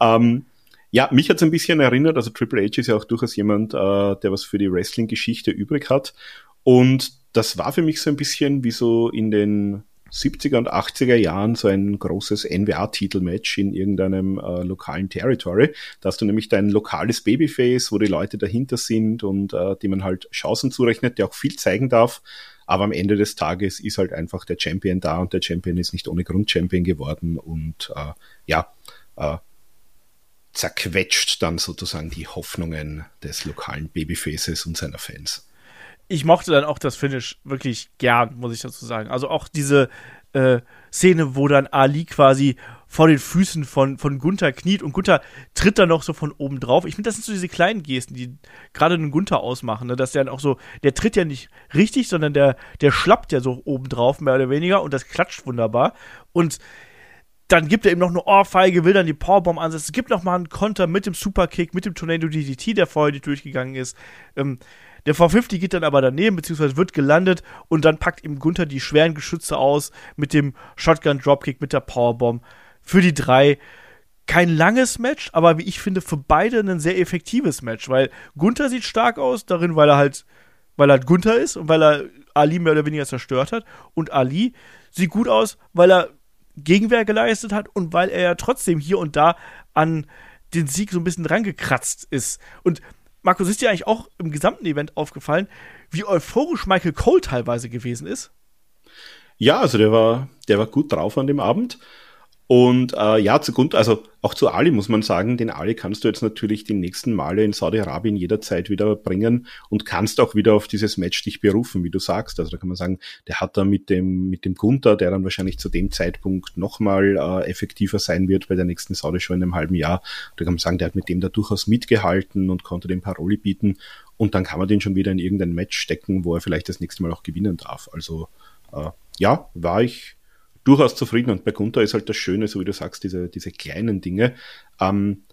ähm, ja, mich hat es ein bisschen erinnert, also Triple H ist ja auch durchaus jemand, äh, der was für die Wrestling-Geschichte übrig hat. Und das war für mich so ein bisschen wie so in den 70er und 80er Jahren so ein großes NWA-Titelmatch in irgendeinem äh, lokalen Territory. Da hast du nämlich dein lokales Babyface, wo die Leute dahinter sind und äh, die man halt Chancen zurechnet, der auch viel zeigen darf. Aber am Ende des Tages ist halt einfach der Champion da und der Champion ist nicht ohne Grund Champion geworden und äh, ja, äh, zerquetscht dann sozusagen die Hoffnungen des lokalen Babyfaces und seiner Fans ich mochte dann auch das Finish wirklich gern, muss ich dazu sagen. Also auch diese äh, Szene, wo dann Ali quasi vor den Füßen von, von Gunther kniet und Gunther tritt dann noch so von oben drauf. Ich finde, das sind so diese kleinen Gesten, die gerade einen Gunther ausmachen, ne? dass der dann auch so, der tritt ja nicht richtig, sondern der, der schlappt ja so oben drauf, mehr oder weniger, und das klatscht wunderbar. Und dann gibt er eben noch eine Ohrfeige, will dann die Powerbomb ansetzen. Es gibt noch mal einen Konter mit dem Superkick, mit dem Tornado DDT, der vorher nicht durchgegangen ist. Ähm, der V50 geht dann aber daneben, beziehungsweise wird gelandet und dann packt ihm Gunther die schweren Geschütze aus mit dem Shotgun Dropkick, mit der Powerbomb für die drei. Kein langes Match, aber wie ich finde, für beide ein sehr effektives Match, weil Gunther sieht stark aus, darin, weil er halt, weil er Gunther ist und weil er Ali mehr oder weniger zerstört hat. Und Ali sieht gut aus, weil er Gegenwehr geleistet hat und weil er ja trotzdem hier und da an den Sieg so ein bisschen rangekratzt ist. Und Markus, ist dir eigentlich auch im gesamten Event aufgefallen, wie euphorisch Michael Cole teilweise gewesen ist? Ja, also der war, der war gut drauf an dem Abend. Und äh, ja, zu Grund, also auch zu Ali muss man sagen, den Ali kannst du jetzt natürlich die nächsten Male in Saudi-Arabien jederzeit wieder bringen und kannst auch wieder auf dieses Match dich berufen, wie du sagst. Also da kann man sagen, der hat da mit dem mit dem Gunther, der dann wahrscheinlich zu dem Zeitpunkt nochmal äh, effektiver sein wird bei der nächsten Saudi-Show in einem halben Jahr. Da kann man sagen, der hat mit dem da durchaus mitgehalten und konnte dem Paroli bieten. Und dann kann man den schon wieder in irgendein Match stecken, wo er vielleicht das nächste Mal auch gewinnen darf. Also äh, ja, war ich durchaus zufrieden. Und bei Gunther ist halt das Schöne, so wie du sagst, diese, diese kleinen Dinge. Ähm,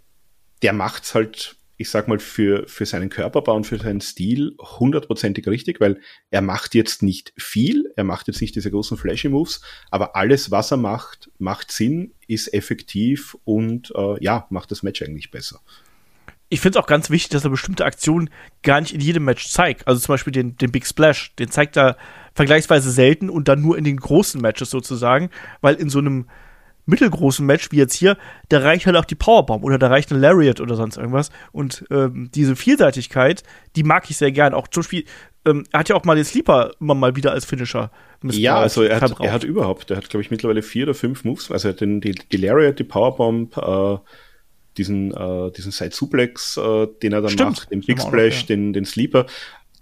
der macht's halt, ich sag mal, für, für seinen Körperbau und für seinen Stil hundertprozentig richtig, weil er macht jetzt nicht viel, er macht jetzt nicht diese großen Flashy Moves, aber alles, was er macht, macht Sinn, ist effektiv und äh, ja, macht das Match eigentlich besser ich finde es auch ganz wichtig, dass er bestimmte Aktionen gar nicht in jedem Match zeigt. Also zum Beispiel den, den Big Splash, den zeigt er vergleichsweise selten und dann nur in den großen Matches sozusagen, weil in so einem mittelgroßen Match wie jetzt hier, da reicht halt auch die Powerbomb oder da reicht ein Lariat oder sonst irgendwas. Und ähm, diese Vielseitigkeit, die mag ich sehr gern. Auch zum Beispiel, ähm, er hat ja auch mal den Sleeper immer mal wieder als Finisher Ja, also er hat, er hat überhaupt, er hat glaube ich mittlerweile vier oder fünf Moves. Also er hat den, die, die Lariat, die Powerbomb, äh, diesen, äh, diesen Side Suplex, äh, den er dann Stimmt. macht, den Big Splash, ja. den, den Sleeper.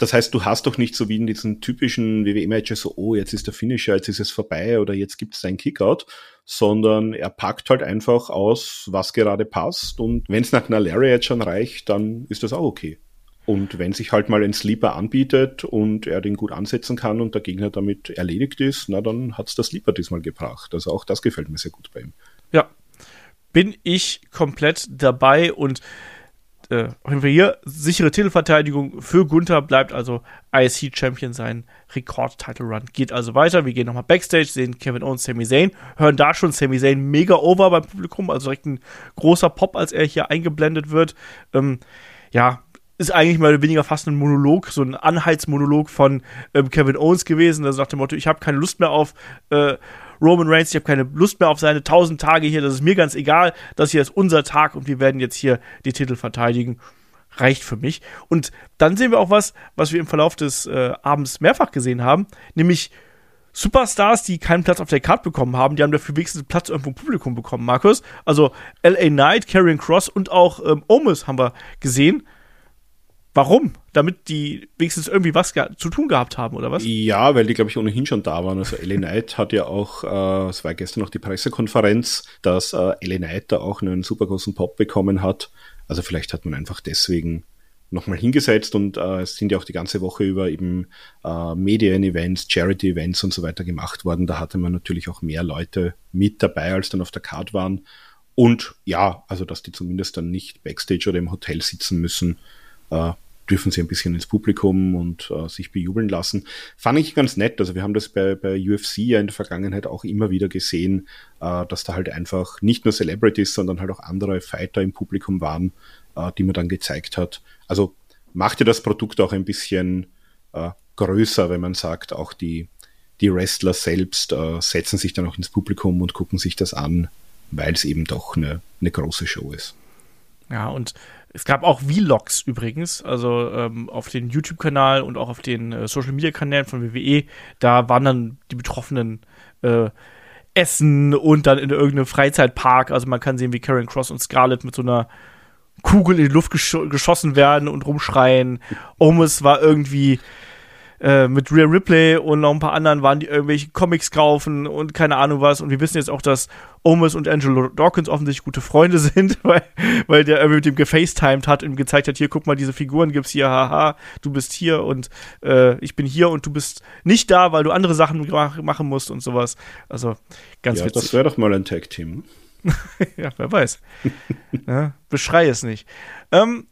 Das heißt, du hast doch nicht so wie in diesen typischen WWE-Matches so, oh, jetzt ist der Finisher, jetzt ist es vorbei oder jetzt gibt es einen Kickout, sondern er packt halt einfach aus, was gerade passt und wenn es nach einer Lariat schon reicht, dann ist das auch okay. Und wenn sich halt mal ein Sleeper anbietet und er den gut ansetzen kann und der Gegner damit erledigt ist, na dann hat's der Sleeper diesmal gebracht. Also auch das gefällt mir sehr gut bei ihm. Ja, bin ich komplett dabei und äh, auf jeden Fall hier sichere Titelverteidigung für Gunther bleibt also IC Champion sein Rekord-Title Run geht also weiter. Wir gehen nochmal Backstage, sehen Kevin Owens, Sami Zayn, hören da schon Sami Zayn mega over beim Publikum, also direkt ein großer Pop, als er hier eingeblendet wird. Ähm, ja, ist eigentlich mal weniger fast ein Monolog, so ein Anheizmonolog von ähm, Kevin Owens gewesen, also nach dem Motto, ich habe keine Lust mehr auf äh, Roman Reigns, ich habe keine Lust mehr auf seine tausend Tage hier, das ist mir ganz egal, das hier ist unser Tag und wir werden jetzt hier die Titel verteidigen. Reicht für mich. Und dann sehen wir auch was, was wir im Verlauf des äh, Abends mehrfach gesehen haben, nämlich Superstars, die keinen Platz auf der Karte bekommen haben, die haben dafür wenigstens Platz irgendwo im Publikum bekommen, Markus. Also LA Knight, Karrion Cross und auch ähm, Omis haben wir gesehen. Warum? Damit die wenigstens irgendwie was zu tun gehabt haben, oder was? Ja, weil die, glaube ich, ohnehin schon da waren. Also Ellie Knight hat ja auch, äh, es war gestern noch die Pressekonferenz, dass äh, Ellie Knight da auch einen super großen Pop bekommen hat. Also vielleicht hat man einfach deswegen nochmal hingesetzt und äh, es sind ja auch die ganze Woche über eben äh, Medien-Events, Charity-Events und so weiter gemacht worden. Da hatte man natürlich auch mehr Leute mit dabei, als dann auf der Card waren. Und ja, also dass die zumindest dann nicht backstage oder im Hotel sitzen müssen, äh, dürfen sie ein bisschen ins Publikum und äh, sich bejubeln lassen. Fand ich ganz nett. Also wir haben das bei, bei UFC ja in der Vergangenheit auch immer wieder gesehen, äh, dass da halt einfach nicht nur Celebrities, sondern halt auch andere Fighter im Publikum waren, äh, die man dann gezeigt hat. Also macht ja das Produkt auch ein bisschen äh, größer, wenn man sagt, auch die, die Wrestler selbst äh, setzen sich dann auch ins Publikum und gucken sich das an, weil es eben doch eine, eine große Show ist. Ja, und es gab auch Vlogs übrigens, also ähm, auf den YouTube-Kanal und auch auf den äh, Social-Media-Kanälen von WWE. Da waren dann die Betroffenen äh, essen und dann in irgendeinem Freizeitpark. Also man kann sehen, wie Karen Cross und Scarlett mit so einer Kugel in die Luft gesch geschossen werden und rumschreien. Omus war irgendwie äh, mit Rhea Ripley und noch ein paar anderen waren die irgendwelche Comics kaufen und keine Ahnung was. Und wir wissen jetzt auch, dass Omus und Angelo Dawkins offensichtlich gute Freunde sind, weil, weil der irgendwie mit dem gefacetimed hat und gezeigt hat, hier, guck mal, diese Figuren gibt's hier, haha, du bist hier und äh, ich bin hier und du bist nicht da, weil du andere Sachen machen musst und sowas. Also ganz ja, witzig. Das wäre doch mal ein Tag-Team. ja, wer weiß. ja, beschrei es nicht. Ähm,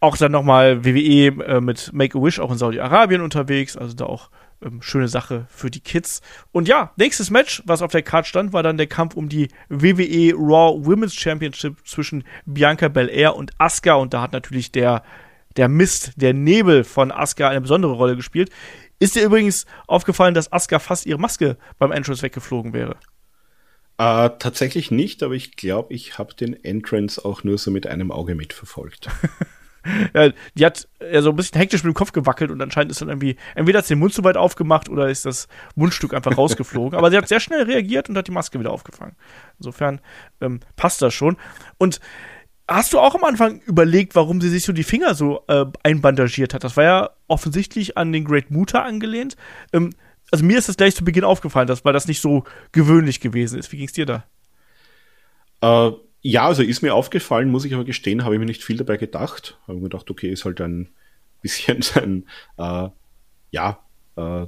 auch dann nochmal WWE äh, mit Make-A-Wish auch in Saudi-Arabien unterwegs, also da auch ähm, schöne Sache für die Kids. Und ja, nächstes Match, was auf der Card stand, war dann der Kampf um die WWE Raw Women's Championship zwischen Bianca Belair und Asuka und da hat natürlich der der Mist, der Nebel von Asuka eine besondere Rolle gespielt. Ist dir übrigens aufgefallen, dass Asuka fast ihre Maske beim Entrance weggeflogen wäre? Äh, tatsächlich nicht, aber ich glaube, ich habe den Entrance auch nur so mit einem Auge mitverfolgt. ja, die hat ja so ein bisschen hektisch mit dem Kopf gewackelt und anscheinend ist dann irgendwie, entweder hat sie den Mund zu weit aufgemacht oder ist das Mundstück einfach rausgeflogen. Aber sie hat sehr schnell reagiert und hat die Maske wieder aufgefangen. Insofern ähm, passt das schon. Und hast du auch am Anfang überlegt, warum sie sich so die Finger so äh, einbandagiert hat? Das war ja offensichtlich an den Great Muta angelehnt. Ähm, also mir ist das gleich zu Beginn aufgefallen, dass, weil das nicht so gewöhnlich gewesen ist. Wie ging es dir da? Äh, ja, also ist mir aufgefallen, muss ich aber gestehen, habe ich mir nicht viel dabei gedacht. Habe mir gedacht, okay, ist halt ein bisschen ein, äh, ja, äh,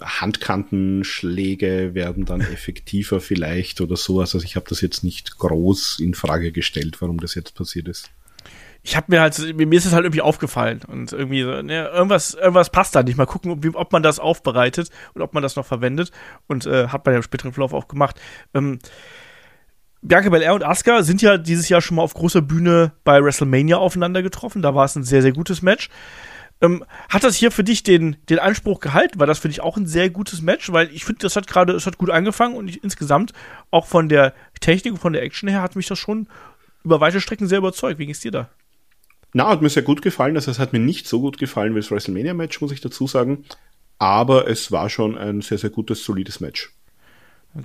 Handkantenschläge werden dann effektiver vielleicht oder sowas. Also ich habe das jetzt nicht groß in Frage gestellt, warum das jetzt passiert ist ich habe mir halt, mir ist es halt irgendwie aufgefallen und irgendwie so, ne, irgendwas, irgendwas passt da nicht. Mal gucken, ob, ob, man das aufbereitet und ob man das noch verwendet und äh, hat man ja im späteren Verlauf auch gemacht. Ähm, Bianca Belair und Asuka sind ja dieses Jahr schon mal auf großer Bühne bei WrestleMania aufeinander getroffen. Da war es ein sehr, sehr gutes Match. Ähm, hat das hier für dich den, den Anspruch gehalten? War das für dich auch ein sehr gutes Match? Weil ich finde, das hat gerade, es hat gut angefangen und ich, insgesamt auch von der Technik und von der Action her hat mich das schon über weite Strecken sehr überzeugt. Wie ging es dir da? Na, hat mir sehr gut gefallen. Also es hat mir nicht so gut gefallen wie das WrestleMania-Match, muss ich dazu sagen. Aber es war schon ein sehr, sehr gutes, solides Match.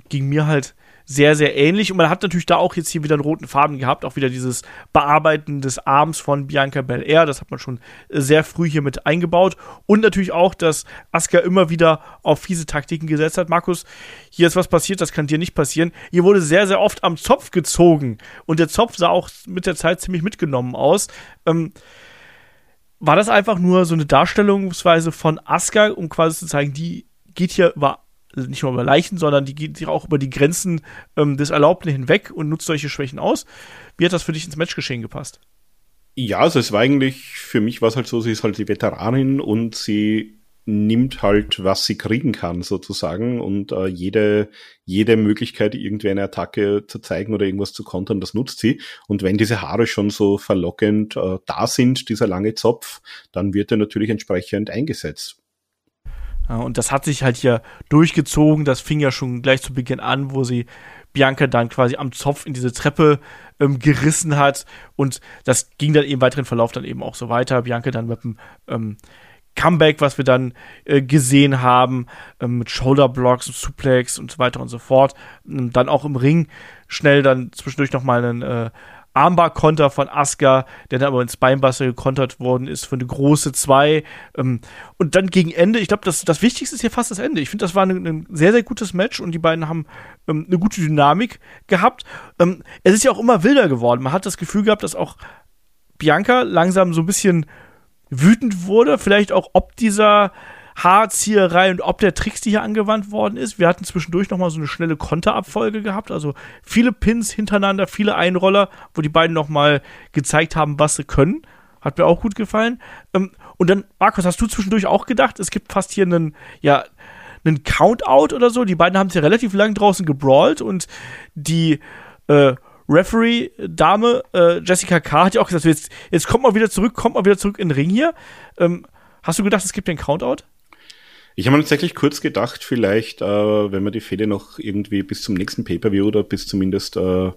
Ging mir halt sehr, sehr ähnlich. Und man hat natürlich da auch jetzt hier wieder einen roten Farben gehabt. Auch wieder dieses Bearbeiten des Arms von Bianca Belair. Das hat man schon sehr früh hier mit eingebaut. Und natürlich auch, dass Asuka immer wieder auf fiese Taktiken gesetzt hat. Markus, hier ist was passiert, das kann dir nicht passieren. Hier wurde sehr, sehr oft am Zopf gezogen. Und der Zopf sah auch mit der Zeit ziemlich mitgenommen aus. Ähm, war das einfach nur so eine Darstellungsweise von Asuka, um quasi zu zeigen, die geht hier über nicht nur über Leichen, sondern die geht auch über die Grenzen ähm, des Erlaubten hinweg und nutzt solche Schwächen aus. Wie hat das für dich ins Matchgeschehen gepasst? Ja, also es war eigentlich, für mich war es halt so, sie ist halt die Veteranin und sie nimmt halt, was sie kriegen kann, sozusagen. Und äh, jede, jede Möglichkeit, irgendwie eine Attacke zu zeigen oder irgendwas zu kontern, das nutzt sie. Und wenn diese Haare schon so verlockend äh, da sind, dieser lange Zopf, dann wird er natürlich entsprechend eingesetzt. Und das hat sich halt hier durchgezogen. Das fing ja schon gleich zu Beginn an, wo sie Bianca dann quasi am Zopf in diese Treppe ähm, gerissen hat. Und das ging dann im weiteren Verlauf dann eben auch so weiter. Bianca dann mit dem ähm, Comeback, was wir dann äh, gesehen haben, ähm, mit Shoulderblocks und Suplex und so weiter und so fort. Und dann auch im Ring schnell dann zwischendurch nochmal einen äh, Armbar-Konter von Asuka, der dann aber ins Beinbuster gekontert worden ist für eine große 2. Ähm, und dann gegen Ende, ich glaube, das, das Wichtigste ist hier fast das Ende. Ich finde, das war ein, ein, sehr, sehr gutes Match und die beiden haben ähm, eine gute Dynamik gehabt. Ähm, es ist ja auch immer wilder geworden. Man hat das Gefühl gehabt, dass auch Bianca langsam so ein bisschen wütend wurde, vielleicht auch ob dieser Haarzieherei und ob der Tricks, die hier angewandt worden ist. Wir hatten zwischendurch nochmal so eine schnelle Konterabfolge gehabt, also viele Pins hintereinander, viele Einroller, wo die beiden nochmal gezeigt haben, was sie können. Hat mir auch gut gefallen. Ähm, und dann, Markus, hast du zwischendurch auch gedacht, es gibt fast hier einen, ja, einen Countout oder so. Die beiden haben es ja relativ lang draußen gebrawlt und die äh, Referee-Dame äh, Jessica K. hat ja auch gesagt, jetzt, jetzt kommt mal wieder zurück, kommt mal wieder zurück in den Ring hier. Ähm, hast du gedacht, es gibt den Countout? Ich habe mir tatsächlich kurz gedacht, vielleicht, äh, wenn man die Fehde noch irgendwie bis zum nächsten Pay-Per-View oder bis zumindest äh,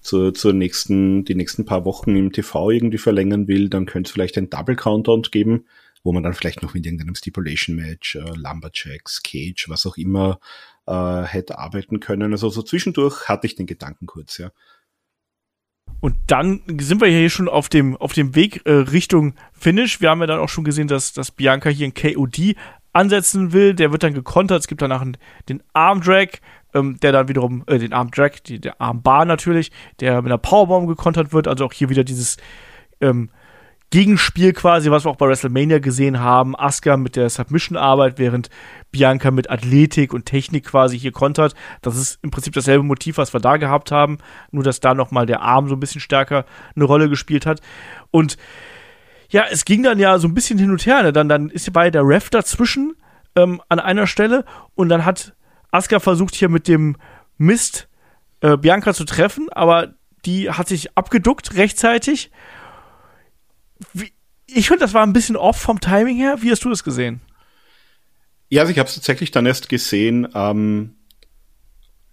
zur, zur nächsten, die nächsten paar Wochen im TV irgendwie verlängern will, dann könnte es vielleicht ein Double Countdown geben, wo man dann vielleicht noch mit irgendeinem Stipulation Match, äh, Lumberjacks, Cage, was auch immer, äh, hätte arbeiten können. Also so zwischendurch hatte ich den Gedanken kurz, ja. Und dann sind wir hier schon auf dem, auf dem Weg äh, Richtung Finish. Wir haben ja dann auch schon gesehen, dass, dass Bianca hier ein KOD ansetzen will. Der wird dann gekontert. Es gibt danach den Armdrag, ähm, der dann wiederum, äh, den Armdrag, die, der Armbar natürlich, der mit einer Powerbomb gekontert wird. Also auch hier wieder dieses ähm, Gegenspiel quasi, was wir auch bei WrestleMania gesehen haben. Asuka mit der Submission-Arbeit, während Bianca mit Athletik und Technik quasi hier kontert. Das ist im Prinzip dasselbe Motiv, was wir da gehabt haben, nur dass da nochmal der Arm so ein bisschen stärker eine Rolle gespielt hat. Und ja, es ging dann ja so ein bisschen hin und her. Ne? Dann, dann ist bei der Ref dazwischen ähm, an einer Stelle und dann hat Asuka versucht hier mit dem Mist äh, Bianca zu treffen, aber die hat sich abgeduckt rechtzeitig wie, ich finde, das war ein bisschen off vom Timing her. Wie hast du das gesehen? Ja, also ich habe es tatsächlich dann erst gesehen. Ähm,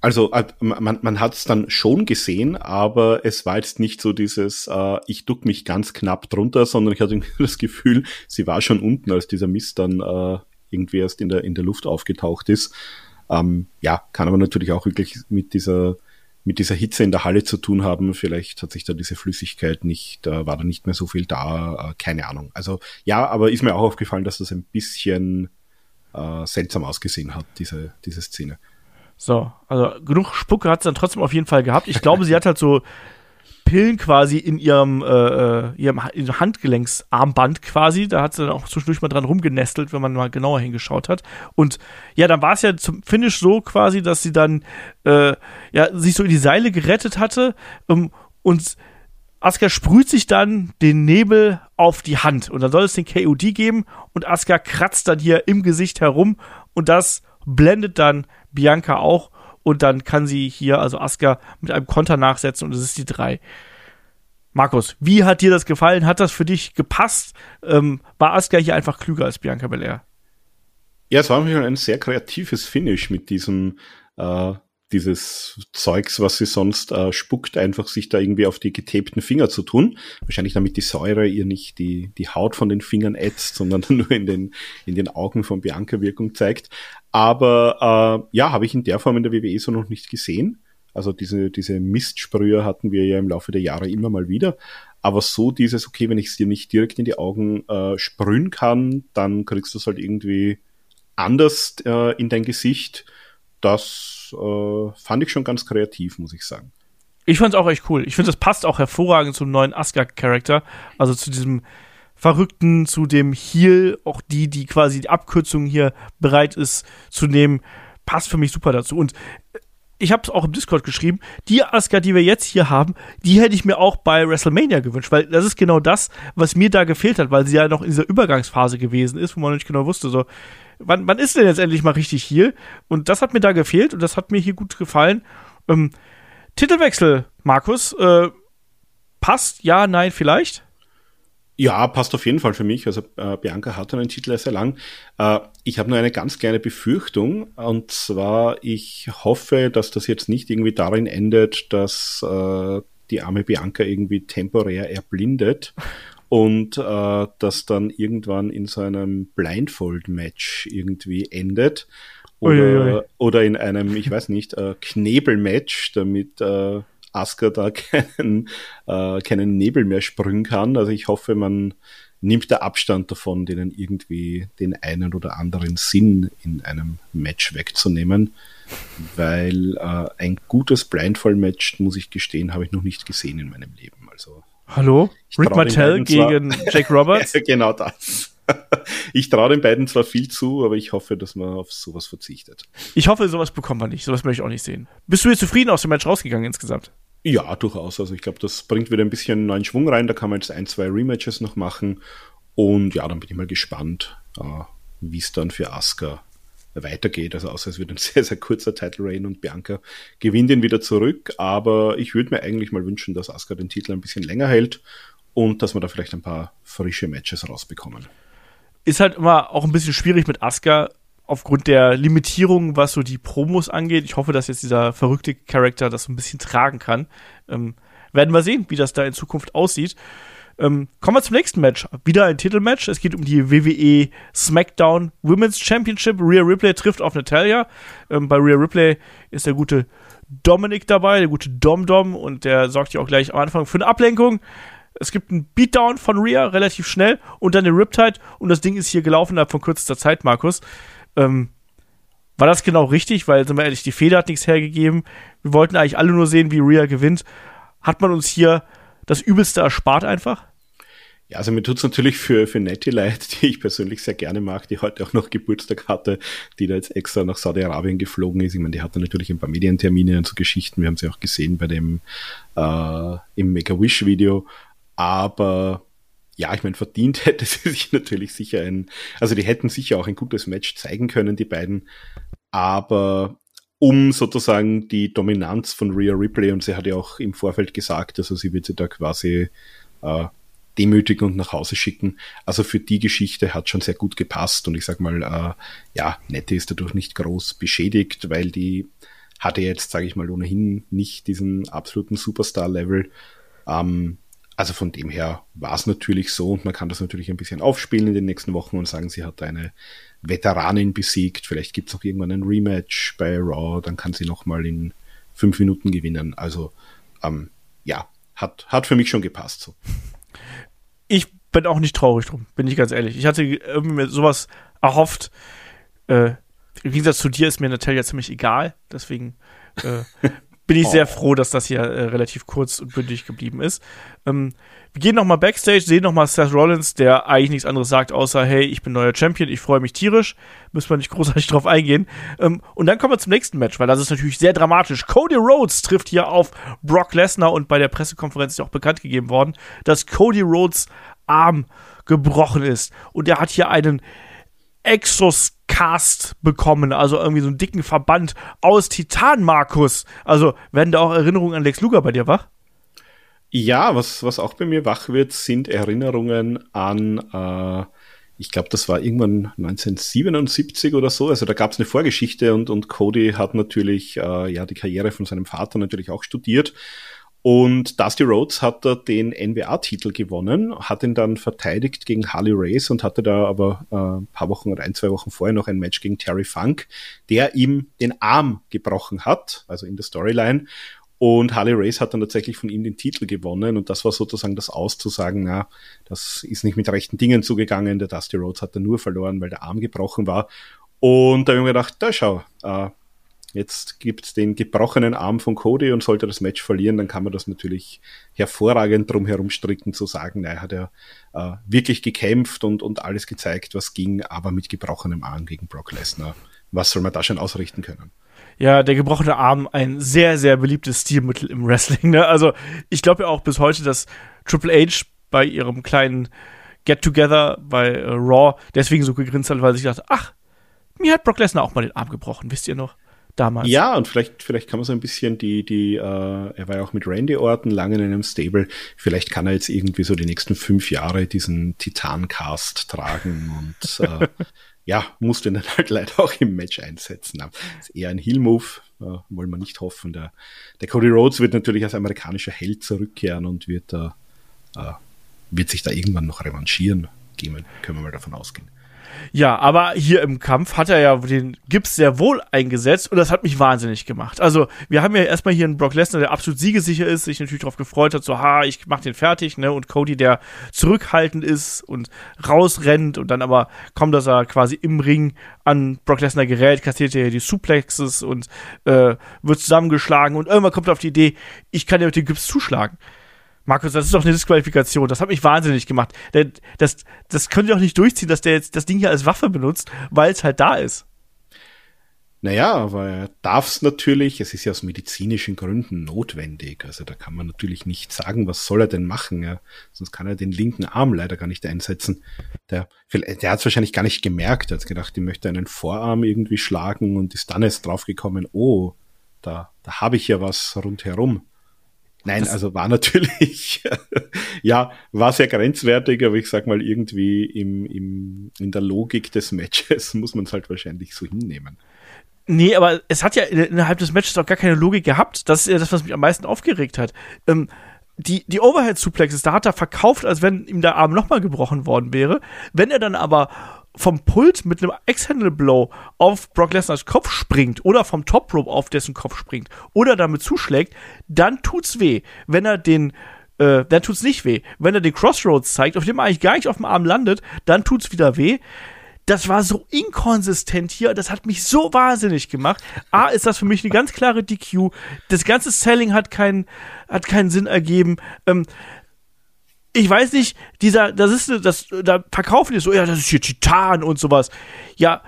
also äh, man, man hat es dann schon gesehen, aber es war jetzt nicht so dieses, äh, ich duck mich ganz knapp drunter, sondern ich hatte das Gefühl, sie war schon unten, als dieser Mist dann äh, irgendwie erst in der, in der Luft aufgetaucht ist. Ähm, ja, kann aber natürlich auch wirklich mit dieser mit dieser Hitze in der Halle zu tun haben. Vielleicht hat sich da diese Flüssigkeit nicht, da war da nicht mehr so viel da, äh, keine Ahnung. Also ja, aber ist mir auch aufgefallen, dass das ein bisschen äh, seltsam ausgesehen hat, diese, diese Szene. So, also genug Spucke hat es dann trotzdem auf jeden Fall gehabt. Ich glaube, sie hat halt so Pillen quasi in ihrem, äh, äh ihrem Handgelenksarmband quasi. Da hat sie dann auch zwischendurch mal dran rumgenestelt, wenn man mal genauer hingeschaut hat. Und ja, dann war es ja zum Finish so quasi, dass sie dann äh, ja, sich so in die Seile gerettet hatte um, und Asuka sprüht sich dann den Nebel auf die Hand und dann soll es den KOD geben und Asuka kratzt dann hier im Gesicht herum und das blendet dann Bianca auch und dann kann sie hier, also Asuka, mit einem Konter nachsetzen und es ist die 3. Markus, wie hat dir das gefallen? Hat das für dich gepasst? Ähm, war Asuka hier einfach klüger als Bianca Belair? Ja, es war ein sehr kreatives Finish mit diesem äh, dieses Zeugs, was sie sonst äh, spuckt, einfach sich da irgendwie auf die getapten Finger zu tun. Wahrscheinlich damit die Säure ihr nicht die, die Haut von den Fingern ätzt, sondern nur in den, in den Augen von Bianca Wirkung zeigt. Aber äh, ja, habe ich in der Form in der WWE so noch nicht gesehen. Also diese, diese Mistsprüher hatten wir ja im Laufe der Jahre immer mal wieder. Aber so dieses, okay, wenn ich es dir nicht direkt in die Augen äh, sprühen kann, dann kriegst du es halt irgendwie anders äh, in dein Gesicht. Das äh, fand ich schon ganz kreativ, muss ich sagen. Ich fand es auch echt cool. Ich finde, das passt auch hervorragend zum neuen Asuka-Charakter. Also zu diesem Verrückten, zu dem Heal, auch die, die quasi die Abkürzung hier bereit ist zu nehmen, passt für mich super dazu. Und ich habe es auch im Discord geschrieben, die Asuka, die wir jetzt hier haben, die hätte ich mir auch bei WrestleMania gewünscht, weil das ist genau das, was mir da gefehlt hat, weil sie ja noch in dieser Übergangsphase gewesen ist, wo man nicht genau wusste, so, wann, wann ist denn jetzt endlich mal richtig hier? Und das hat mir da gefehlt und das hat mir hier gut gefallen. Ähm, Titelwechsel, Markus, äh, passt, ja, nein, vielleicht? Ja, passt auf jeden Fall für mich. Also äh, Bianca hatte einen Titel sehr lang. Äh, ich habe nur eine ganz kleine Befürchtung. Und zwar, ich hoffe, dass das jetzt nicht irgendwie darin endet, dass äh, die arme Bianca irgendwie temporär erblindet und äh, das dann irgendwann in so einem Blindfold-Match irgendwie endet. Oder, Uiuiui. oder in einem, ich weiß nicht, äh, Knebel-Match, damit äh, Asuka da keinen, äh, keinen Nebel mehr sprühen kann. Also ich hoffe, man nimmt da Abstand davon, denen irgendwie den einen oder anderen Sinn in einem Match wegzunehmen. Weil äh, ein gutes Blindfall-Match, muss ich gestehen, habe ich noch nicht gesehen in meinem Leben. Also Hallo? Rick Martell gegen Jake Roberts? ja, genau das. ich traue den beiden zwar viel zu, aber ich hoffe, dass man auf sowas verzichtet. Ich hoffe, sowas bekommt man nicht. Sowas möchte ich auch nicht sehen. Bist du jetzt zufrieden aus dem Match rausgegangen insgesamt? Ja, durchaus. Also ich glaube, das bringt wieder ein bisschen neuen Schwung rein. Da kann man jetzt ein, zwei Rematches noch machen. Und ja, dann bin ich mal gespannt, äh, wie es dann für Asuka weitergeht. Also außer es wird ein sehr, sehr kurzer Title Reign und Bianca gewinnt ihn wieder zurück. Aber ich würde mir eigentlich mal wünschen, dass Asuka den Titel ein bisschen länger hält und dass wir da vielleicht ein paar frische Matches rausbekommen. Ist halt immer auch ein bisschen schwierig mit Asuka aufgrund der Limitierung, was so die Promos angeht. Ich hoffe, dass jetzt dieser verrückte Charakter das ein bisschen tragen kann. Ähm, werden wir sehen, wie das da in Zukunft aussieht. Ähm, kommen wir zum nächsten Match. Wieder ein Titelmatch. Es geht um die WWE SmackDown Women's Championship. Rhea Ripley trifft auf Natalia. Ähm, bei Rhea Ripley ist der gute Dominik dabei, der gute Dom Dom, und der sorgt ja auch gleich am Anfang für eine Ablenkung. Es gibt einen Beatdown von Rhea relativ schnell und dann den Riptide und das Ding ist hier gelaufen innerhalb von kürzester Zeit, Markus. Ähm, war das genau richtig? Weil, sind wir ehrlich, die Feder hat nichts hergegeben. Wir wollten eigentlich alle nur sehen, wie Rhea gewinnt. Hat man uns hier das Übelste erspart einfach? Ja, also mir tut's natürlich für, für Nettie leid, die ich persönlich sehr gerne mag, die heute auch noch Geburtstag hatte, die da jetzt extra nach Saudi-Arabien geflogen ist. Ich meine, die hatte natürlich ein paar Medientermine und so Geschichten. Wir haben sie auch gesehen bei dem äh, im Make-A-Wish-Video. Aber ja, ich meine, verdient hätte sie sich natürlich sicher ein, also die hätten sicher auch ein gutes Match zeigen können, die beiden. Aber um sozusagen die Dominanz von Rhea Ripley, und sie hat ja auch im Vorfeld gesagt, also sie wird sie da quasi äh, demütigen und nach Hause schicken. Also für die Geschichte hat schon sehr gut gepasst und ich sag mal, äh, ja, Nette ist dadurch nicht groß beschädigt, weil die hatte jetzt, sage ich mal, ohnehin nicht diesen absoluten Superstar-Level. Ähm, also von dem her war es natürlich so und man kann das natürlich ein bisschen aufspielen in den nächsten Wochen und sagen, sie hat eine Veteranin besiegt. Vielleicht gibt es auch irgendwann ein Rematch bei Raw, dann kann sie nochmal in fünf Minuten gewinnen. Also ähm, ja, hat, hat für mich schon gepasst. So. Ich bin auch nicht traurig drum, bin ich ganz ehrlich. Ich hatte irgendwie mir sowas erhofft. Äh, Im Gegensatz zu dir ist mir Natalia ziemlich egal, deswegen äh, bin ich oh. sehr froh, dass das hier äh, relativ kurz und bündig geblieben ist. Ähm, wir gehen nochmal Backstage, sehen nochmal Seth Rollins, der eigentlich nichts anderes sagt, außer, hey, ich bin neuer Champion, ich freue mich tierisch. Müssen wir nicht großartig drauf eingehen. Ähm, und dann kommen wir zum nächsten Match, weil das ist natürlich sehr dramatisch. Cody Rhodes trifft hier auf Brock Lesnar und bei der Pressekonferenz ist auch bekannt gegeben worden, dass Cody Rhodes Arm gebrochen ist. Und er hat hier einen Exos-Cast bekommen, also irgendwie so einen dicken Verband aus Titan, Markus. Also werden da auch Erinnerungen an Lex Luger bei dir wach? Ja, was, was auch bei mir wach wird, sind Erinnerungen an, äh, ich glaube, das war irgendwann 1977 oder so. Also da gab es eine Vorgeschichte und, und Cody hat natürlich äh, ja die Karriere von seinem Vater natürlich auch studiert und Dusty Rhodes hat da den NBA-Titel gewonnen, hat ihn dann verteidigt gegen Harley Race und hatte da aber äh, ein paar Wochen oder ein, zwei Wochen vorher noch ein Match gegen Terry Funk, der ihm den Arm gebrochen hat, also in der Storyline. Und Harley Race hat dann tatsächlich von ihm den Titel gewonnen und das war sozusagen das Auszusagen, na, das ist nicht mit rechten Dingen zugegangen, der Dusty Rhodes hat dann nur verloren, weil der Arm gebrochen war. Und da habe ich mir gedacht, da schau, äh, Jetzt gibt's den gebrochenen Arm von Cody und sollte das Match verlieren, dann kann man das natürlich hervorragend drum herum stricken, zu sagen, naja, hat er äh, wirklich gekämpft und, und alles gezeigt, was ging, aber mit gebrochenem Arm gegen Brock Lesnar. Was soll man da schon ausrichten können? Ja, der gebrochene Arm, ein sehr, sehr beliebtes Stilmittel im Wrestling. Ne? Also ich glaube ja auch bis heute, dass Triple H bei ihrem kleinen Get-Together bei äh, Raw deswegen so gegrinst hat, weil sich dachte, ach, mir hat Brock Lesnar auch mal den Arm gebrochen, wisst ihr noch? damals. Ja, und vielleicht, vielleicht kann man so ein bisschen die, die, äh, er war ja auch mit Randy Orton lange in einem Stable. Vielleicht kann er jetzt irgendwie so die nächsten fünf Jahre diesen Titan-Cast tragen und äh, ja, muss den dann halt leider auch im Match einsetzen. Das ist eher ein Heal-Move, äh, wollen wir nicht hoffen. Der, der Cody Rhodes wird natürlich als amerikanischer Held zurückkehren und wird, äh, äh, wird sich da irgendwann noch revanchieren. Gehen, können wir mal davon ausgehen. Ja, aber hier im Kampf hat er ja den Gips sehr wohl eingesetzt und das hat mich wahnsinnig gemacht. Also, wir haben ja erstmal hier einen Brock Lesnar, der absolut siegesicher ist, sich natürlich darauf gefreut hat, so, ha, ich mach den fertig, ne, und Cody, der zurückhaltend ist und rausrennt und dann aber kommt, dass er quasi im Ring an Brock Lesnar gerät, kassiert er die Suplexes und äh, wird zusammengeschlagen und irgendwann kommt er auf die Idee, ich kann ja mit dem Gips zuschlagen. Markus, das ist doch eine Disqualifikation. Das hat mich wahnsinnig gemacht. Das, das könnt ihr doch nicht durchziehen, dass der jetzt das Ding hier als Waffe benutzt, weil es halt da ist. Naja, aber er darf es natürlich, es ist ja aus medizinischen Gründen notwendig. Also da kann man natürlich nicht sagen, was soll er denn machen. Ja? Sonst kann er den linken Arm leider gar nicht einsetzen. Der, der hat es wahrscheinlich gar nicht gemerkt. Er hat gedacht, ich möchte einen Vorarm irgendwie schlagen und ist dann erst draufgekommen, oh, da, da habe ich ja was rundherum. Nein, das also war natürlich, ja, war sehr grenzwertig, aber ich sag mal, irgendwie im, im, in der Logik des Matches muss man es halt wahrscheinlich so hinnehmen. Nee, aber es hat ja innerhalb des Matches auch gar keine Logik gehabt. Das ist ja das, was mich am meisten aufgeregt hat. Ähm, die, die Overhead-Suplexes, da hat er verkauft, als wenn ihm der Arm nochmal gebrochen worden wäre. Wenn er dann aber vom Pult mit einem X-Handle-Blow auf Brock Lesners Kopf springt oder vom Top Rope auf dessen Kopf springt oder damit zuschlägt, dann tut's weh. Wenn er den äh, dann tut's nicht weh. Wenn er den Crossroads zeigt, auf dem er eigentlich gar nicht auf dem Arm landet, dann tut's wieder weh. Das war so inkonsistent hier, das hat mich so wahnsinnig gemacht. A, ist das für mich eine ganz klare DQ. Das ganze Selling hat keinen, hat keinen Sinn ergeben. Ähm, ich weiß nicht, dieser, das ist, das, da verkaufen die so, ja, das ist hier Titan und sowas. Ja,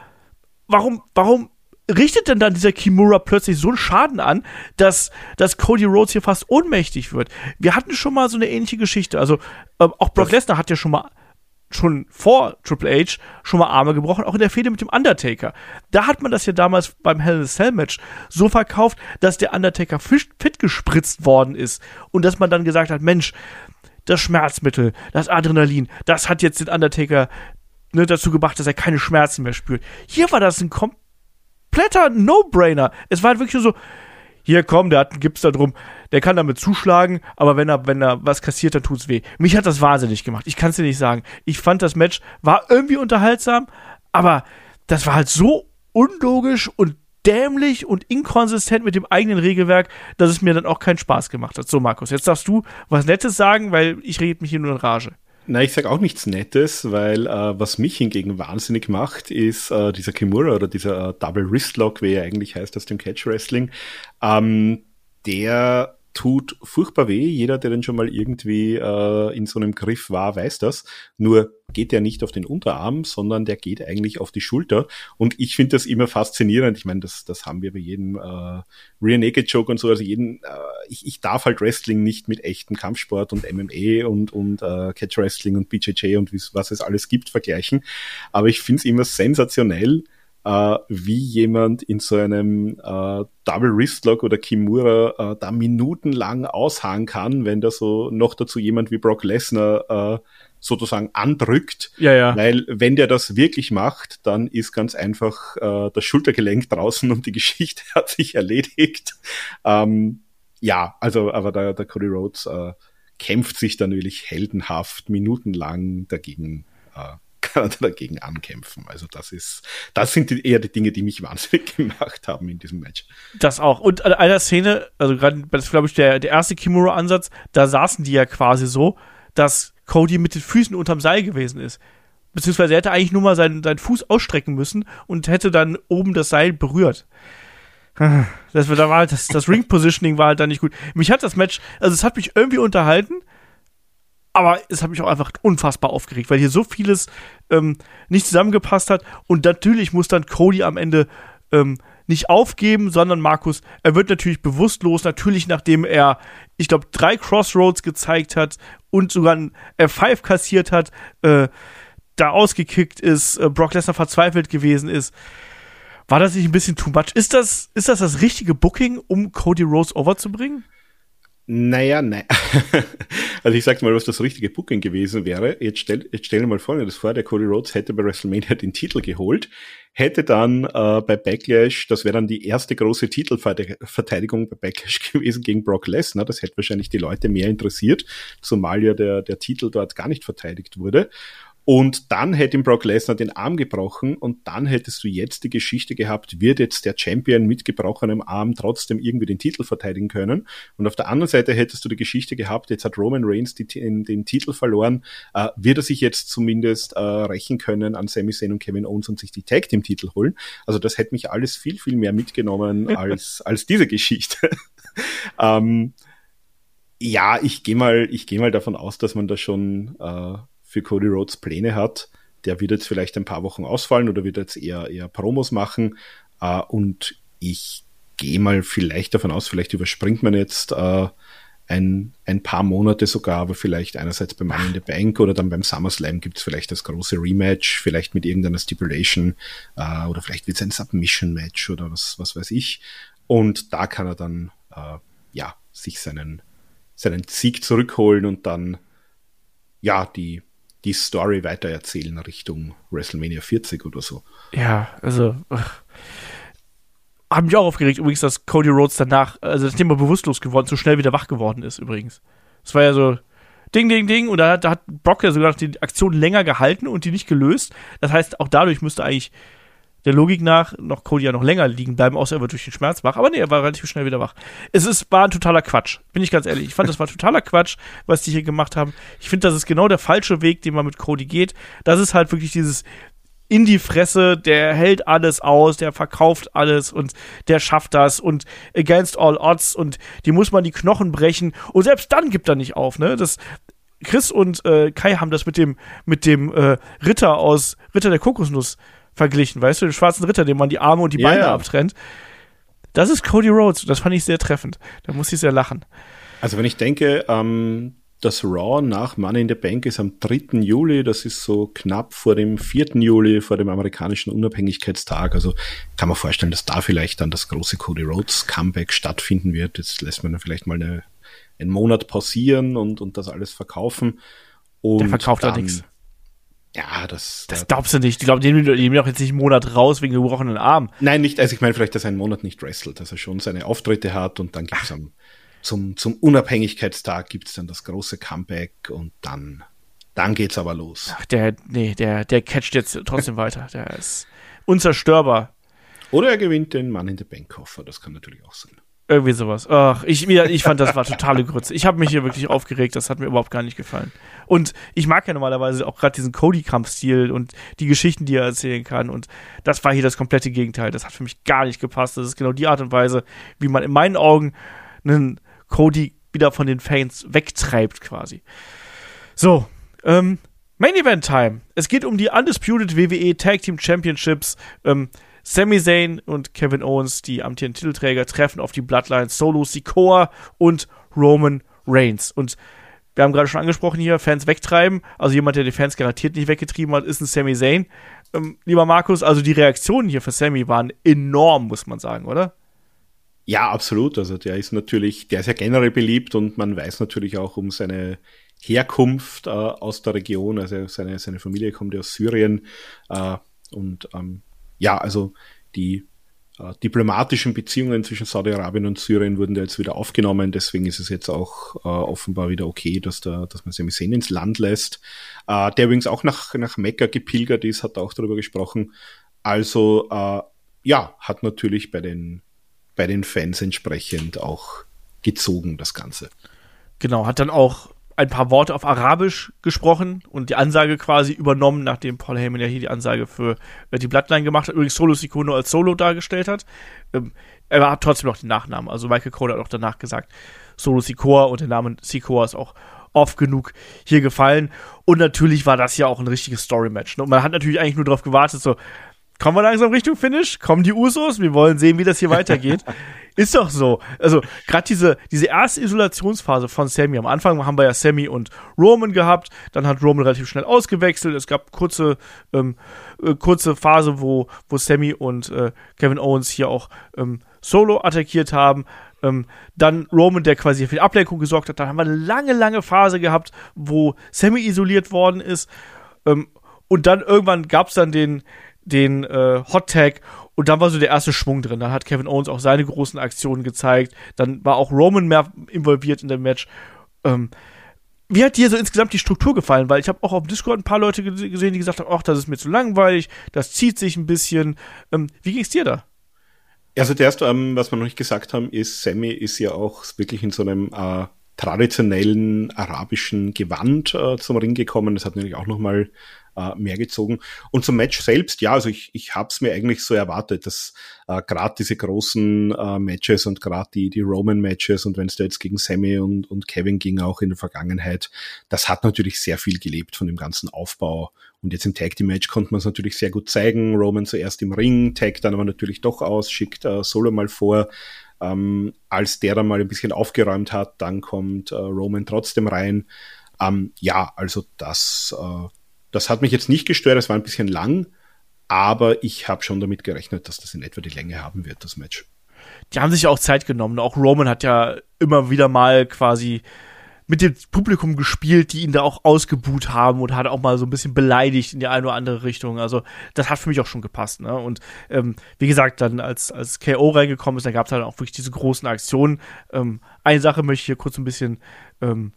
warum, warum richtet denn dann dieser Kimura plötzlich so einen Schaden an, dass, dass Cody Rhodes hier fast ohnmächtig wird? Wir hatten schon mal so eine ähnliche Geschichte. Also, äh, auch Brock Lesnar hat ja schon mal schon vor Triple H schon mal Arme gebrochen, auch in der Fehde mit dem Undertaker. Da hat man das ja damals beim Hell in a Cell Match so verkauft, dass der Undertaker fit gespritzt worden ist und dass man dann gesagt hat, Mensch, das Schmerzmittel, das Adrenalin, das hat jetzt den Undertaker ne, dazu gebracht, dass er keine Schmerzen mehr spürt. Hier war das ein kompletter No-Brainer. Es war halt wirklich so, hier komm, der hat einen Gips da drum, der kann damit zuschlagen, aber wenn er, wenn er was kassiert, dann tut's weh. Mich hat das wahnsinnig gemacht. Ich kann's dir nicht sagen. Ich fand das Match war irgendwie unterhaltsam, aber das war halt so unlogisch und dämlich und inkonsistent mit dem eigenen Regelwerk, dass es mir dann auch keinen Spaß gemacht hat. So, Markus, jetzt darfst du was Nettes sagen, weil ich rede mich hier nur in Rage. Na, ich sag auch nichts Nettes, weil äh, was mich hingegen wahnsinnig macht, ist äh, dieser Kimura oder dieser äh, Double Wristlock, wie er eigentlich heißt aus dem Catch Wrestling. Ähm, der tut furchtbar weh. Jeder, der denn schon mal irgendwie äh, in so einem Griff war, weiß das. Nur geht der nicht auf den Unterarm, sondern der geht eigentlich auf die Schulter. Und ich finde das immer faszinierend. Ich meine, das, das haben wir bei jedem äh, Rear Naked Joke und so. Also jeden, äh, ich, ich darf halt Wrestling nicht mit echtem Kampfsport und MMA und, und äh, Catch Wrestling und BJJ und was es alles gibt vergleichen. Aber ich finde es immer sensationell, äh, wie jemand in so einem äh, Double Wristlock oder Kimura äh, da minutenlang ausharren kann, wenn da so noch dazu jemand wie Brock Lesnar äh, sozusagen andrückt. Ja, ja. Weil wenn der das wirklich macht, dann ist ganz einfach äh, das Schultergelenk draußen und die Geschichte hat sich erledigt. Ähm, ja, also aber der, der Cody Rhodes äh, kämpft sich dann wirklich heldenhaft minutenlang dagegen äh, Kanada dagegen ankämpfen. Also das ist, das sind die, eher die Dinge, die mich wahnsinnig gemacht haben in diesem Match. Das auch. Und an einer Szene, also gerade, das glaube ich der, der erste Kimura-Ansatz, da saßen die ja quasi so, dass Cody mit den Füßen unterm Seil gewesen ist. Beziehungsweise er hätte eigentlich nur mal seinen, seinen Fuß ausstrecken müssen und hätte dann oben das Seil berührt. Das, da war halt das, das Ring-Positioning war halt dann nicht gut. Mich hat das Match, also es hat mich irgendwie unterhalten, aber es hat mich auch einfach unfassbar aufgeregt, weil hier so vieles ähm, nicht zusammengepasst hat. Und natürlich muss dann Cody am Ende ähm, nicht aufgeben, sondern Markus, er wird natürlich bewusstlos, natürlich nachdem er, ich glaube, drei Crossroads gezeigt hat und sogar ein F5 kassiert hat, äh, da ausgekickt ist, äh, Brock Lesnar verzweifelt gewesen ist. War das nicht ein bisschen too much? Ist das, ist das das richtige Booking, um Cody Rose overzubringen? Naja, nein. also ich sag mal, was das richtige Booking gewesen wäre. Jetzt stell, jetzt stell dir mal folgendes vor, der Cody Rhodes hätte bei WrestleMania den Titel geholt, hätte dann äh, bei Backlash, das wäre dann die erste große Titelverteidigung bei Backlash gewesen gegen Brock Lesnar. Das hätte wahrscheinlich die Leute mehr interessiert, zumal ja der, der Titel dort gar nicht verteidigt wurde. Und dann hätte ihm Brock Lesnar den Arm gebrochen und dann hättest du jetzt die Geschichte gehabt, wird jetzt der Champion mit gebrochenem Arm trotzdem irgendwie den Titel verteidigen können. Und auf der anderen Seite hättest du die Geschichte gehabt, jetzt hat Roman Reigns die, den, den, Titel verloren, äh, wird er sich jetzt zumindest äh, rächen können an Sami Zayn und Kevin Owens und sich die Tag Team Titel holen. Also das hätte mich alles viel, viel mehr mitgenommen als, als diese Geschichte. ähm, ja, ich gehe mal, ich gehe mal davon aus, dass man da schon äh, für Cody Rhodes Pläne hat. Der wird jetzt vielleicht ein paar Wochen ausfallen oder wird jetzt eher, eher Promos machen. Uh, und ich gehe mal vielleicht davon aus, vielleicht überspringt man jetzt uh, ein, ein paar Monate sogar, aber vielleicht einerseits beim Money in the Bank oder dann beim SummerSlam gibt es vielleicht das große Rematch, vielleicht mit irgendeiner Stipulation uh, oder vielleicht wird es ein Submission-Match oder was, was weiß ich. Und da kann er dann ja sich seinen, seinen Sieg zurückholen und dann ja die die Story weitererzählen Richtung WrestleMania 40 oder so. Ja, also. Ach. mich auch aufgeregt, übrigens, dass Cody Rhodes danach, also das Thema bewusstlos geworden, so schnell wieder wach geworden ist, übrigens. Das war ja so Ding, Ding, Ding. Und da, da hat Brock ja sogar die Aktion länger gehalten und die nicht gelöst. Das heißt, auch dadurch müsste eigentlich der Logik nach noch Cody ja noch länger liegen bleiben, außer er wird durch den Schmerz wach. Aber nee, er war relativ schnell wieder wach. Es ist, war ein totaler Quatsch. Bin ich ganz ehrlich. Ich fand, das war totaler Quatsch, was die hier gemacht haben. Ich finde, das ist genau der falsche Weg, den man mit Cody geht. Das ist halt wirklich dieses in die Fresse, der hält alles aus, der verkauft alles und der schafft das und against all odds und die muss man die Knochen brechen und selbst dann gibt er nicht auf, ne? Das Chris und äh, Kai haben das mit dem mit dem äh, Ritter aus Ritter der Kokosnuss verglichen, weißt du, den schwarzen Ritter, dem man die Arme und die Beine yeah. abtrennt. Das ist Cody Rhodes. Das fand ich sehr treffend. Da muss ich sehr lachen. Also wenn ich denke, ähm, das Raw nach Money in the Bank ist am 3. Juli, das ist so knapp vor dem 4. Juli, vor dem amerikanischen Unabhängigkeitstag. Also kann man vorstellen, dass da vielleicht dann das große Cody Rhodes Comeback stattfinden wird. Jetzt lässt man dann vielleicht mal eine, einen Monat pausieren und, und das alles verkaufen. Und Der verkauft dann, nichts. Ja, das. Das glaubst du nicht. Ich glaube, die nehmen doch jetzt nicht einen Monat raus wegen gebrochenen Arm. Nein, nicht. Also ich meine vielleicht, dass er einen Monat nicht wrestelt, dass er schon seine Auftritte hat und dann gibt's am, zum, zum Unabhängigkeitstag gibt's dann das große Comeback und dann, dann geht's aber los. Ach, der, nee, der, der catcht jetzt trotzdem weiter. Der ist unzerstörbar. Oder er gewinnt den Mann in der Bankkoffer. Das kann natürlich auch sein. Irgendwie sowas. Ach, ich, ich fand, das war totale Grütze. Ich habe mich hier wirklich aufgeregt. Das hat mir überhaupt gar nicht gefallen. Und ich mag ja normalerweise auch gerade diesen Cody-Kampfstil und die Geschichten, die er erzählen kann. Und das war hier das komplette Gegenteil. Das hat für mich gar nicht gepasst. Das ist genau die Art und Weise, wie man in meinen Augen einen Cody wieder von den Fans wegtreibt, quasi. So, ähm, Main Event Time. Es geht um die Undisputed WWE Tag Team Championships. Ähm, Sami Zayn und Kevin Owens, die amtierenden Titelträger, treffen auf die Bloodlines Solo Sikoa und Roman Reigns. Und wir haben gerade schon angesprochen hier, Fans wegtreiben. Also jemand, der die Fans garantiert nicht weggetrieben hat, ist ein Sami Zayn. Ähm, lieber Markus, also die Reaktionen hier für Sami waren enorm, muss man sagen, oder? Ja, absolut. Also der ist natürlich, der ist ja generell beliebt und man weiß natürlich auch um seine Herkunft äh, aus der Region. Also seine, seine Familie kommt ja aus Syrien äh, und ähm, ja, also die äh, diplomatischen Beziehungen zwischen Saudi-Arabien und Syrien wurden da jetzt wieder aufgenommen. Deswegen ist es jetzt auch äh, offenbar wieder okay, dass, da, dass man Sami Zayn ins Land lässt. Äh, der übrigens auch nach, nach Mekka gepilgert ist, hat auch darüber gesprochen. Also äh, ja, hat natürlich bei den, bei den Fans entsprechend auch gezogen, das Ganze. Genau, hat dann auch ein paar Worte auf Arabisch gesprochen und die Ansage quasi übernommen, nachdem Paul Heyman ja hier die Ansage für äh, die Bloodline gemacht hat, übrigens Solo Sikono als Solo dargestellt hat. Ähm, er hat trotzdem noch den Nachnamen, also Michael Cole hat auch danach gesagt, Solo Sikoa und der Name Sikoa ist auch oft genug hier gefallen. Und natürlich war das ja auch ein richtiges Story-Match. Ne? Und man hat natürlich eigentlich nur darauf gewartet, so, kommen wir langsam Richtung Finish? Kommen die Usos? Wir wollen sehen, wie das hier weitergeht. Ist doch so. Also, gerade diese, diese erste Isolationsphase von Sammy. Am Anfang haben wir ja Sammy und Roman gehabt. Dann hat Roman relativ schnell ausgewechselt. Es gab kurze, ähm, äh, kurze Phase, wo, wo Sammy und äh, Kevin Owens hier auch ähm, solo attackiert haben. Ähm, dann Roman, der quasi für die Ablenkung gesorgt hat. Dann haben wir eine lange, lange Phase gehabt, wo Sammy isoliert worden ist. Ähm, und dann irgendwann gab es dann den, den äh, Hot Tag und dann war so der erste Schwung drin. Dann hat Kevin Owens auch seine großen Aktionen gezeigt. Dann war auch Roman mehr involviert in dem Match. Ähm, wie hat dir so insgesamt die Struktur gefallen? Weil ich habe auch auf Discord ein paar Leute gesehen, die gesagt haben, ach, das ist mir zu langweilig, das zieht sich ein bisschen. Ähm, wie ging's dir da? Also zuerst, ähm, was wir noch nicht gesagt haben, ist, Sammy ist ja auch wirklich in so einem äh, traditionellen arabischen Gewand äh, zum Ring gekommen. Das hat natürlich auch nochmal äh, mehr gezogen. Und zum Match selbst, ja, also ich, ich habe es mir eigentlich so erwartet, dass äh, gerade diese großen äh, Matches und gerade die, die Roman-Matches und wenn es da jetzt gegen Sammy und, und Kevin ging, auch in der Vergangenheit, das hat natürlich sehr viel gelebt von dem ganzen Aufbau. Und jetzt im Tag Team Match konnte man es natürlich sehr gut zeigen. Roman zuerst im Ring, Tag dann aber natürlich doch aus, schickt äh, Solo mal vor. Ähm, als der dann mal ein bisschen aufgeräumt hat, dann kommt äh, Roman trotzdem rein. Ähm, ja, also das, äh, das hat mich jetzt nicht gestört, es war ein bisschen lang, aber ich habe schon damit gerechnet, dass das in etwa die Länge haben wird, das Match. Die haben sich auch Zeit genommen. Auch Roman hat ja immer wieder mal quasi mit dem Publikum gespielt, die ihn da auch ausgebuht haben und hat auch mal so ein bisschen beleidigt in die eine oder andere Richtung. Also das hat für mich auch schon gepasst. Ne? Und ähm, wie gesagt, dann als, als KO reingekommen ist, da gab es halt auch wirklich diese großen Aktionen. Ähm, eine Sache möchte ich hier kurz ein bisschen ähm,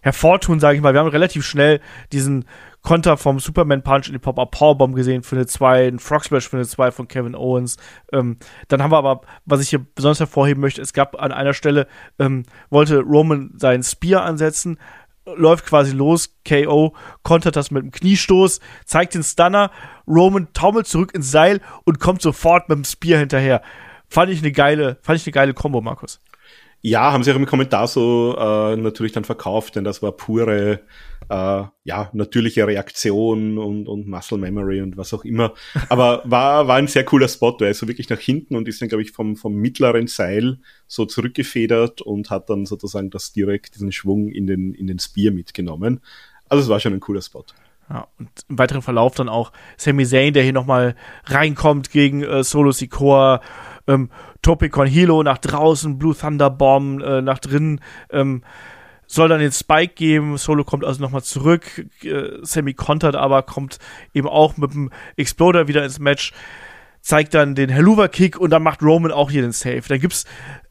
hervortun, sage ich mal. Wir haben relativ schnell diesen Konter vom Superman Punch in die Pop-Up Powerbomb gesehen für eine 2, ein Frog Splash für eine 2 von Kevin Owens. Ähm, dann haben wir aber, was ich hier besonders hervorheben möchte, es gab an einer Stelle, ähm, wollte Roman seinen Spear ansetzen, läuft quasi los, KO, kontert das mit dem Kniestoß, zeigt den Stunner, Roman taumelt zurück ins Seil und kommt sofort mit dem Spear hinterher. Fand ich eine geile, fand ich eine geile Kombo, Markus. Ja, haben sie auch im Kommentar so äh, natürlich dann verkauft, denn das war pure, äh, ja, natürliche Reaktion und, und Muscle Memory und was auch immer. Aber war, war ein sehr cooler Spot, er ist so wirklich nach hinten und ist dann, glaube ich, vom, vom mittleren Seil so zurückgefedert und hat dann sozusagen das direkt, diesen Schwung in den, in den Spear mitgenommen. Also es war schon ein cooler Spot. Ja, und im weiteren Verlauf dann auch Sami Zayn, der hier nochmal reinkommt gegen äh, Solo Sikoa ähm, Topicon Hilo nach draußen, Blue Thunder Bomb äh, nach drinnen, ähm, soll dann den Spike geben, Solo kommt also nochmal zurück, äh, Sammy kontert aber, kommt eben auch mit dem Exploder wieder ins Match, zeigt dann den Helluva Kick und dann macht Roman auch hier den Save. Dann gibt's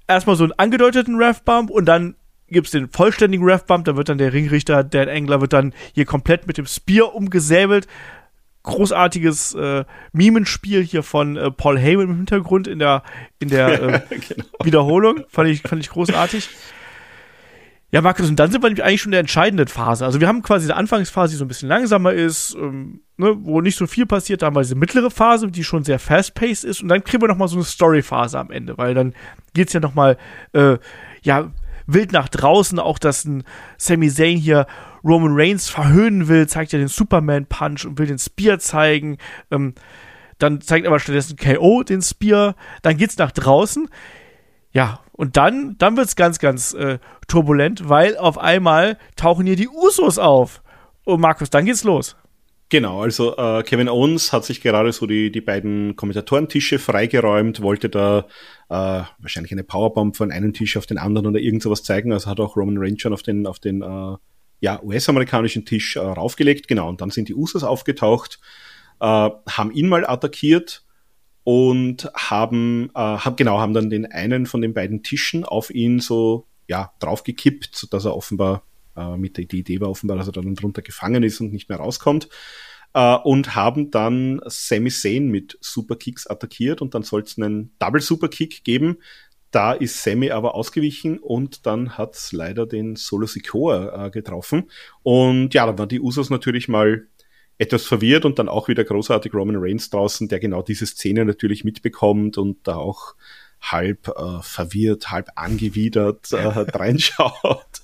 erstmal so einen angedeuteten Ref Bump und dann gibt's den vollständigen Ref Bump, da wird dann der Ringrichter, Dan Engler wird dann hier komplett mit dem Spear umgesäbelt, großartiges äh, Mimenspiel hier von äh, Paul Heyman im Hintergrund in der, in der äh, genau. Wiederholung. Fand ich, fand ich großartig. Ja, Markus, und dann sind wir nämlich eigentlich schon in der entscheidenden Phase. Also wir haben quasi die Anfangsphase, die so ein bisschen langsamer ist, ähm, ne, wo nicht so viel passiert. Da haben wir diese mittlere Phase, die schon sehr fast-paced ist. Und dann kriegen wir noch mal so eine Story-Phase am Ende, weil dann geht's ja noch mal, äh, ja, wild nach draußen. Auch, dass ein Sami Zayn hier Roman Reigns verhöhnen will, zeigt ja den Superman Punch und will den Spear zeigen. Ähm, dann zeigt aber stattdessen KO den Spear. Dann geht's nach draußen. Ja, und dann, dann wird's ganz, ganz äh, turbulent, weil auf einmal tauchen hier die Usos auf. Und Markus, dann geht's los. Genau, also äh, Kevin Owens hat sich gerade so die, die beiden Kommentatorentische freigeräumt, wollte da äh, wahrscheinlich eine Powerbomb von einem Tisch auf den anderen oder irgend sowas zeigen. Also hat auch Roman Reigns schon auf den, auf den äh, ja, US-amerikanischen Tisch äh, raufgelegt, genau, und dann sind die Usos aufgetaucht, äh, haben ihn mal attackiert und haben, äh, haben, genau, haben dann den einen von den beiden Tischen auf ihn so, ja, draufgekippt, sodass er offenbar, äh, mit der Idee war offenbar, dass er dann drunter gefangen ist und nicht mehr rauskommt. Uh, und haben dann Sami Zayn mit Superkicks attackiert und dann soll es einen Double Superkick geben, da ist Sammy aber ausgewichen und dann hat's leider den Solo Sikoa äh, getroffen. Und ja, dann waren die Usos natürlich mal etwas verwirrt und dann auch wieder großartig Roman Reigns draußen, der genau diese Szene natürlich mitbekommt und da auch halb äh, verwirrt, halb angewidert äh, reinschaut.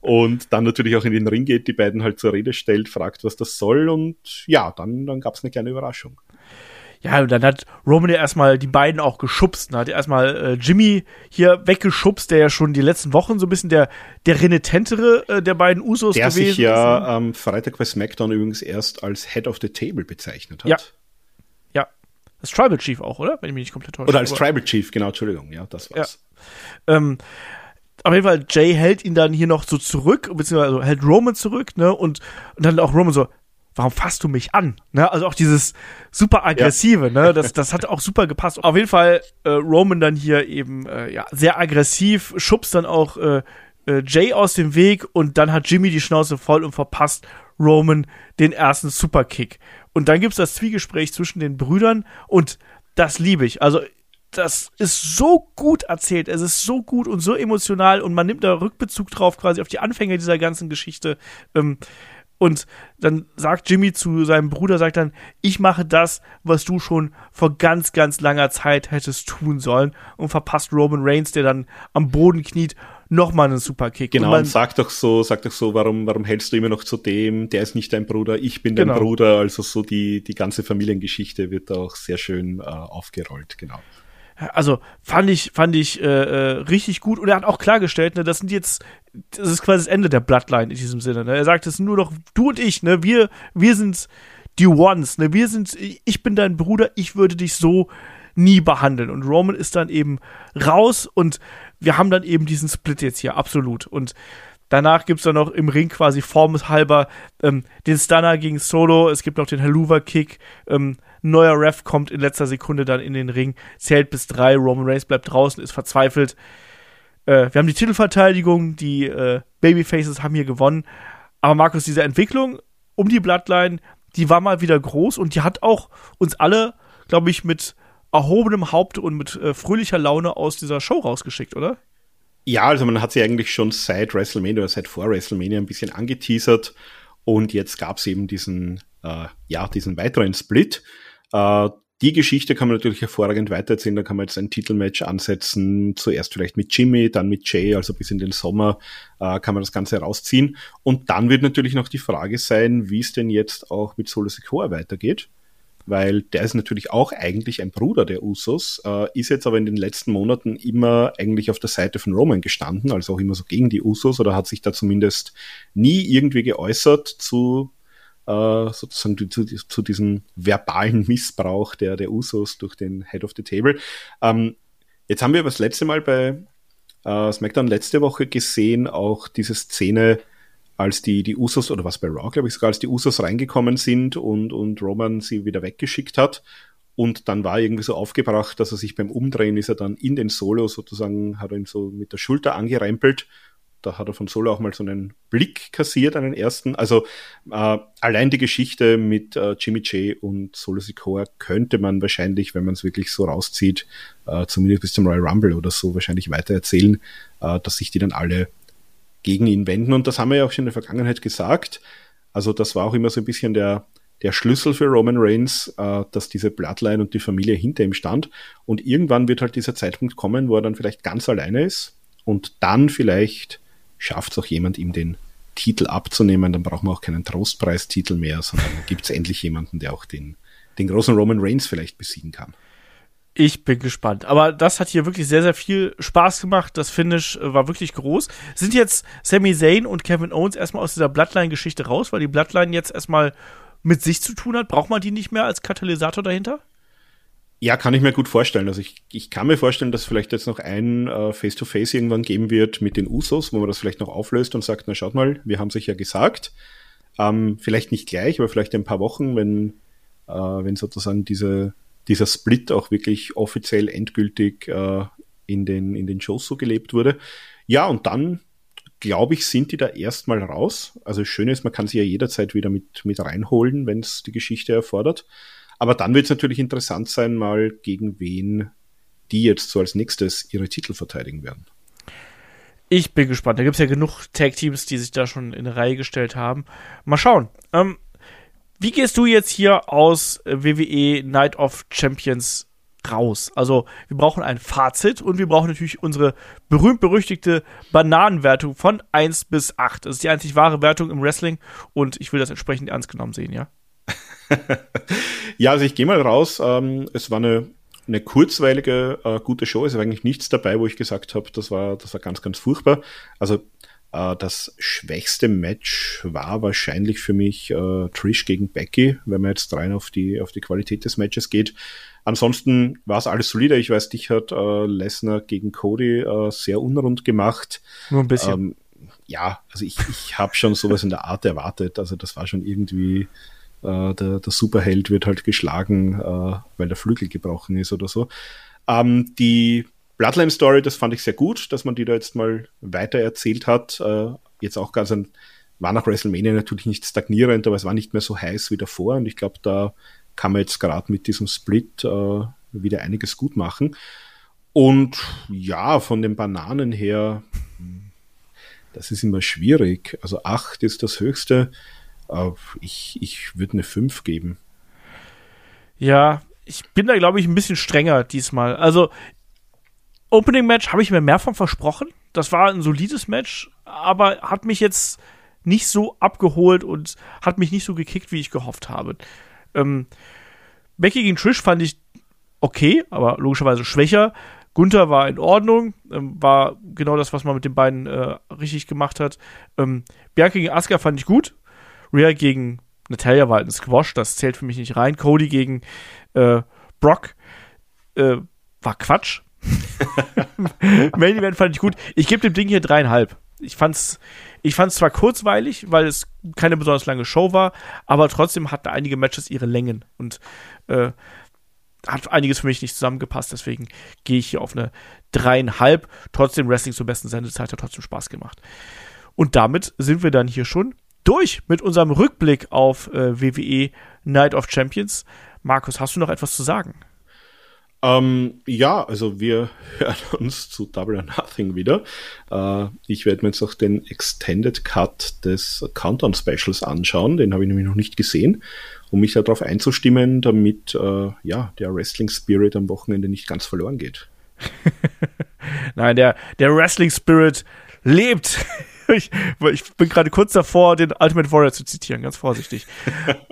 Und dann natürlich auch in den Ring geht, die beiden halt zur Rede stellt, fragt, was das soll und ja, dann, dann gab's eine kleine Überraschung. Ja, und dann hat Roman ja erstmal die beiden auch geschubst. Ne? Hat erstmal äh, Jimmy hier weggeschubst, der ja schon die letzten Wochen so ein bisschen der, der renitentere äh, der beiden Usos der gewesen sich ja am ähm, Freitag bei SmackDown übrigens erst als Head of the Table bezeichnet hat. Ja. Ja. Das Tribal Chief auch, oder? Wenn ich mich nicht komplett täusche. Oder als Tribal Chief, genau, Entschuldigung, ja, das war's. Ja. Ähm, auf jeden Fall, Jay hält ihn dann hier noch so zurück, beziehungsweise hält Roman zurück, ne? Und, und dann auch Roman so, warum fasst du mich an? Ne? Also auch dieses super aggressive, ja. ne? Das, das hat auch super gepasst. Auf jeden Fall äh, Roman dann hier eben äh, ja sehr aggressiv, schubst dann auch äh, äh, Jay aus dem Weg und dann hat Jimmy die Schnauze voll und verpasst Roman den ersten Superkick. Und dann gibt's das Zwiegespräch zwischen den Brüdern und das liebe ich. Also das ist so gut erzählt, es ist so gut und so emotional und man nimmt da Rückbezug drauf quasi auf die Anfänge dieser ganzen Geschichte. Ähm, und dann sagt Jimmy zu seinem Bruder, sagt dann, ich mache das, was du schon vor ganz, ganz langer Zeit hättest tun sollen und verpasst Roman Reigns, der dann am Boden kniet, nochmal einen Superkick. Genau, und, man, und sag doch so, sag doch so, warum, warum hältst du immer noch zu dem, der ist nicht dein Bruder, ich bin dein genau. Bruder, also so die, die ganze Familiengeschichte wird auch sehr schön äh, aufgerollt, genau. Also fand ich, fand ich äh, äh, richtig gut und er hat auch klargestellt, ne, das sind jetzt, das ist quasi das Ende der Bloodline in diesem Sinne. Ne? Er sagt, es sind nur noch du und ich, ne, wir, wir sind die Ones, ne, wir sind, ich bin dein Bruder, ich würde dich so nie behandeln. Und Roman ist dann eben raus und wir haben dann eben diesen Split jetzt hier, absolut. Und Danach gibt's dann noch im Ring quasi formshalber ähm, den Stunner gegen Solo. Es gibt noch den Haluva-Kick. Ähm, neuer Ref kommt in letzter Sekunde dann in den Ring, zählt bis drei. Roman Reigns bleibt draußen, ist verzweifelt. äh, wir haben die Titelverteidigung, die äh, Babyfaces haben hier gewonnen. Aber Markus, diese Entwicklung um die Bloodline, die war mal wieder groß und die hat auch uns alle, glaube ich, mit erhobenem Haupt und mit äh, fröhlicher Laune aus dieser Show rausgeschickt, oder? Ja, also man hat sie eigentlich schon seit WrestleMania oder seit vor WrestleMania ein bisschen angeteasert und jetzt gab es eben diesen, äh, ja, diesen weiteren Split. Äh, die Geschichte kann man natürlich hervorragend weitererzählen. Da kann man jetzt ein Titelmatch ansetzen. Zuerst vielleicht mit Jimmy, dann mit Jay, also bis in den Sommer äh, kann man das Ganze rausziehen. Und dann wird natürlich noch die Frage sein, wie es denn jetzt auch mit Solo Sikoa weitergeht. Weil der ist natürlich auch eigentlich ein Bruder der Usos, äh, ist jetzt aber in den letzten Monaten immer eigentlich auf der Seite von Roman gestanden, also auch immer so gegen die Usos oder hat sich da zumindest nie irgendwie geäußert zu äh, sozusagen zu, zu, diesem verbalen Missbrauch der, der Usos durch den Head of the Table. Ähm, jetzt haben wir das letzte Mal bei äh, SmackDown letzte Woche gesehen, auch diese Szene, als die, die Usos, oder was bei Raw, glaube ich sogar, als die Usos reingekommen sind und, und Roman sie wieder weggeschickt hat. Und dann war irgendwie so aufgebracht, dass er sich beim Umdrehen ist er dann in den Solo sozusagen, hat er ihn so mit der Schulter angerempelt da hat er von Solo auch mal so einen Blick kassiert, einen ersten. Also äh, allein die Geschichte mit äh, Jimmy J und Solo Sikoa könnte man wahrscheinlich, wenn man es wirklich so rauszieht, äh, zumindest bis zum Royal Rumble oder so, wahrscheinlich weiter erzählen, äh, dass sich die dann alle gegen ihn wenden. Und das haben wir ja auch schon in der Vergangenheit gesagt. Also das war auch immer so ein bisschen der, der Schlüssel für Roman Reigns, äh, dass diese Bloodline und die Familie hinter ihm stand. Und irgendwann wird halt dieser Zeitpunkt kommen, wo er dann vielleicht ganz alleine ist und dann vielleicht schafft es auch jemand, ihm den Titel abzunehmen, dann braucht man auch keinen Trostpreistitel mehr, sondern gibt es endlich jemanden, der auch den, den großen Roman Reigns vielleicht besiegen kann. Ich bin gespannt. Aber das hat hier wirklich sehr, sehr viel Spaß gemacht. Das Finish äh, war wirklich groß. Sind jetzt Sami Zayn und Kevin Owens erstmal aus dieser Bloodline-Geschichte raus, weil die Bloodline jetzt erstmal mit sich zu tun hat? Braucht man die nicht mehr als Katalysator dahinter? Ja, kann ich mir gut vorstellen. Also ich, ich kann mir vorstellen, dass vielleicht jetzt noch ein äh, Face-to-Face -face irgendwann geben wird mit den Usos, wo man das vielleicht noch auflöst und sagt, na schaut mal, wir haben sich ja gesagt. Ähm, vielleicht nicht gleich, aber vielleicht in ein paar Wochen, wenn, äh, wenn sozusagen diese, dieser Split auch wirklich offiziell endgültig äh, in, den, in den Shows so gelebt wurde. Ja, und dann glaube ich, sind die da erstmal raus. Also das Schöne ist, man kann sie ja jederzeit wieder mit, mit reinholen, wenn es die Geschichte erfordert. Aber dann wird es natürlich interessant sein, mal gegen wen die jetzt so als nächstes ihre Titel verteidigen werden. Ich bin gespannt. Da gibt es ja genug Tag-Teams, die sich da schon in Reihe gestellt haben. Mal schauen. Ähm, wie gehst du jetzt hier aus WWE Night of Champions raus? Also, wir brauchen ein Fazit und wir brauchen natürlich unsere berühmt-berüchtigte Bananenwertung von 1 bis 8. Das ist die einzig wahre Wertung im Wrestling und ich will das entsprechend ernst genommen sehen, ja? ja, also ich gehe mal raus. Ähm, es war eine, eine kurzweilige, äh, gute Show. Es war eigentlich nichts dabei, wo ich gesagt habe, das war, das war ganz, ganz furchtbar. Also äh, das schwächste Match war wahrscheinlich für mich äh, Trish gegen Becky, wenn man jetzt rein auf die, auf die Qualität des Matches geht. Ansonsten war es alles solide. Ich weiß, dich hat äh, Lesnar gegen Cody äh, sehr unrund gemacht. Nur ein bisschen. Ähm, ja, also ich, ich habe schon sowas in der Art erwartet. Also das war schon irgendwie der, der Superheld wird halt geschlagen, äh, weil der Flügel gebrochen ist oder so. Ähm, die Bloodline Story, das fand ich sehr gut, dass man die da jetzt mal weiter erzählt hat. Äh, jetzt auch ganz ein, war nach WrestleMania natürlich nicht stagnierend, aber es war nicht mehr so heiß wie davor und ich glaube, da kann man jetzt gerade mit diesem Split äh, wieder einiges gut machen. Und ja, von den Bananen her, das ist immer schwierig. Also acht ist das höchste. Ich, ich würde eine 5 geben. Ja, ich bin da, glaube ich, ein bisschen strenger diesmal. Also, Opening Match habe ich mir mehr von versprochen. Das war ein solides Match, aber hat mich jetzt nicht so abgeholt und hat mich nicht so gekickt, wie ich gehofft habe. Ähm, Becky gegen Trish fand ich okay, aber logischerweise schwächer. Gunther war in Ordnung, ähm, war genau das, was man mit den beiden äh, richtig gemacht hat. Ähm, Bianca gegen Asuka fand ich gut. Rhea gegen Natalia war halt ein Squash, das zählt für mich nicht rein. Cody gegen äh, Brock äh, war Quatsch. Main Event fand ich gut. Ich gebe dem Ding hier dreieinhalb. Ich fand's, ich fand's zwar kurzweilig, weil es keine besonders lange Show war, aber trotzdem hatten einige Matches ihre Längen. Und äh, hat einiges für mich nicht zusammengepasst, deswegen gehe ich hier auf eine dreieinhalb. Trotzdem Wrestling zur besten Sendezeit hat trotzdem Spaß gemacht. Und damit sind wir dann hier schon durch mit unserem Rückblick auf äh, WWE Night of Champions. Markus, hast du noch etwas zu sagen? Ähm, ja, also wir hören uns zu Double or Nothing wieder. Äh, ich werde mir jetzt auch den Extended Cut des Countdown Specials anschauen. Den habe ich nämlich noch nicht gesehen, um mich darauf einzustimmen, damit äh, ja der Wrestling Spirit am Wochenende nicht ganz verloren geht. Nein, der, der Wrestling Spirit lebt. ich, ich bin gerade kurz davor, den Ultimate Warrior zu zitieren, ganz vorsichtig.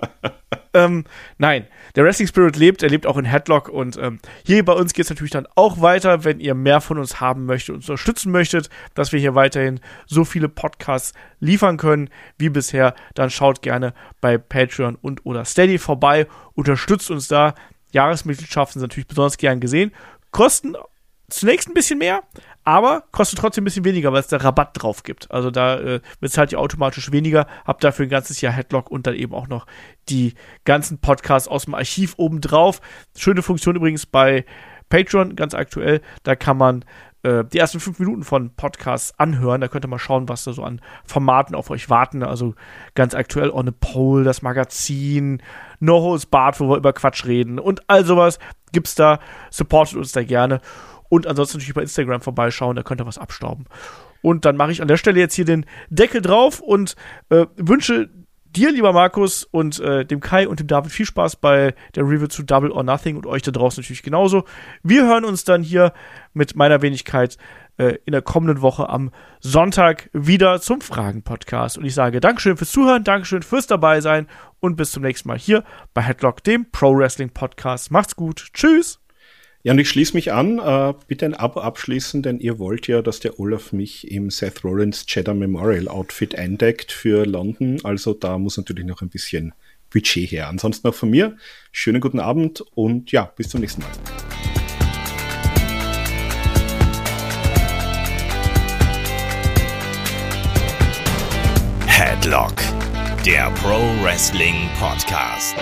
ähm, nein, der Wrestling Spirit lebt, er lebt auch in Headlock und ähm, hier bei uns geht es natürlich dann auch weiter, wenn ihr mehr von uns haben möchtet und unterstützen möchtet, dass wir hier weiterhin so viele Podcasts liefern können wie bisher, dann schaut gerne bei Patreon und oder Steady vorbei, unterstützt uns da. Jahresmitgliedschaften sind natürlich besonders gern gesehen, kosten zunächst ein bisschen mehr, aber kostet trotzdem ein bisschen weniger, weil es da Rabatt drauf gibt. Also da äh, bezahlt ihr automatisch weniger, habt dafür ein ganzes Jahr Headlock und dann eben auch noch die ganzen Podcasts aus dem Archiv oben drauf. Schöne Funktion übrigens bei Patreon, ganz aktuell. Da kann man äh, die ersten fünf Minuten von Podcasts anhören. Da könnt ihr mal schauen, was da so an Formaten auf euch warten. Also ganz aktuell On a Pole, das Magazin, No Holes Bart, wo wir über Quatsch reden und all sowas gibt's da. Supportet uns da gerne. Und ansonsten natürlich bei Instagram vorbeischauen, da könnt ihr was abstauben. Und dann mache ich an der Stelle jetzt hier den Deckel drauf und äh, wünsche dir, lieber Markus, und äh, dem Kai und dem David viel Spaß bei der Review zu Double or Nothing und euch da draußen natürlich genauso. Wir hören uns dann hier mit meiner Wenigkeit äh, in der kommenden Woche am Sonntag wieder zum Fragen-Podcast. Und ich sage Dankeschön fürs Zuhören, Dankeschön fürs Dabeisein und bis zum nächsten Mal hier bei Headlock, dem Pro Wrestling Podcast. Macht's gut. Tschüss. Ja, und ich schließe mich an. Äh, bitte ein Abo abschließen, denn ihr wollt ja, dass der Olaf mich im Seth Rollins Cheddar Memorial Outfit eindeckt für London. Also da muss natürlich noch ein bisschen Budget her. Ansonsten auch von mir. Schönen guten Abend und ja, bis zum nächsten Mal. Headlock, der Pro Wrestling Podcast.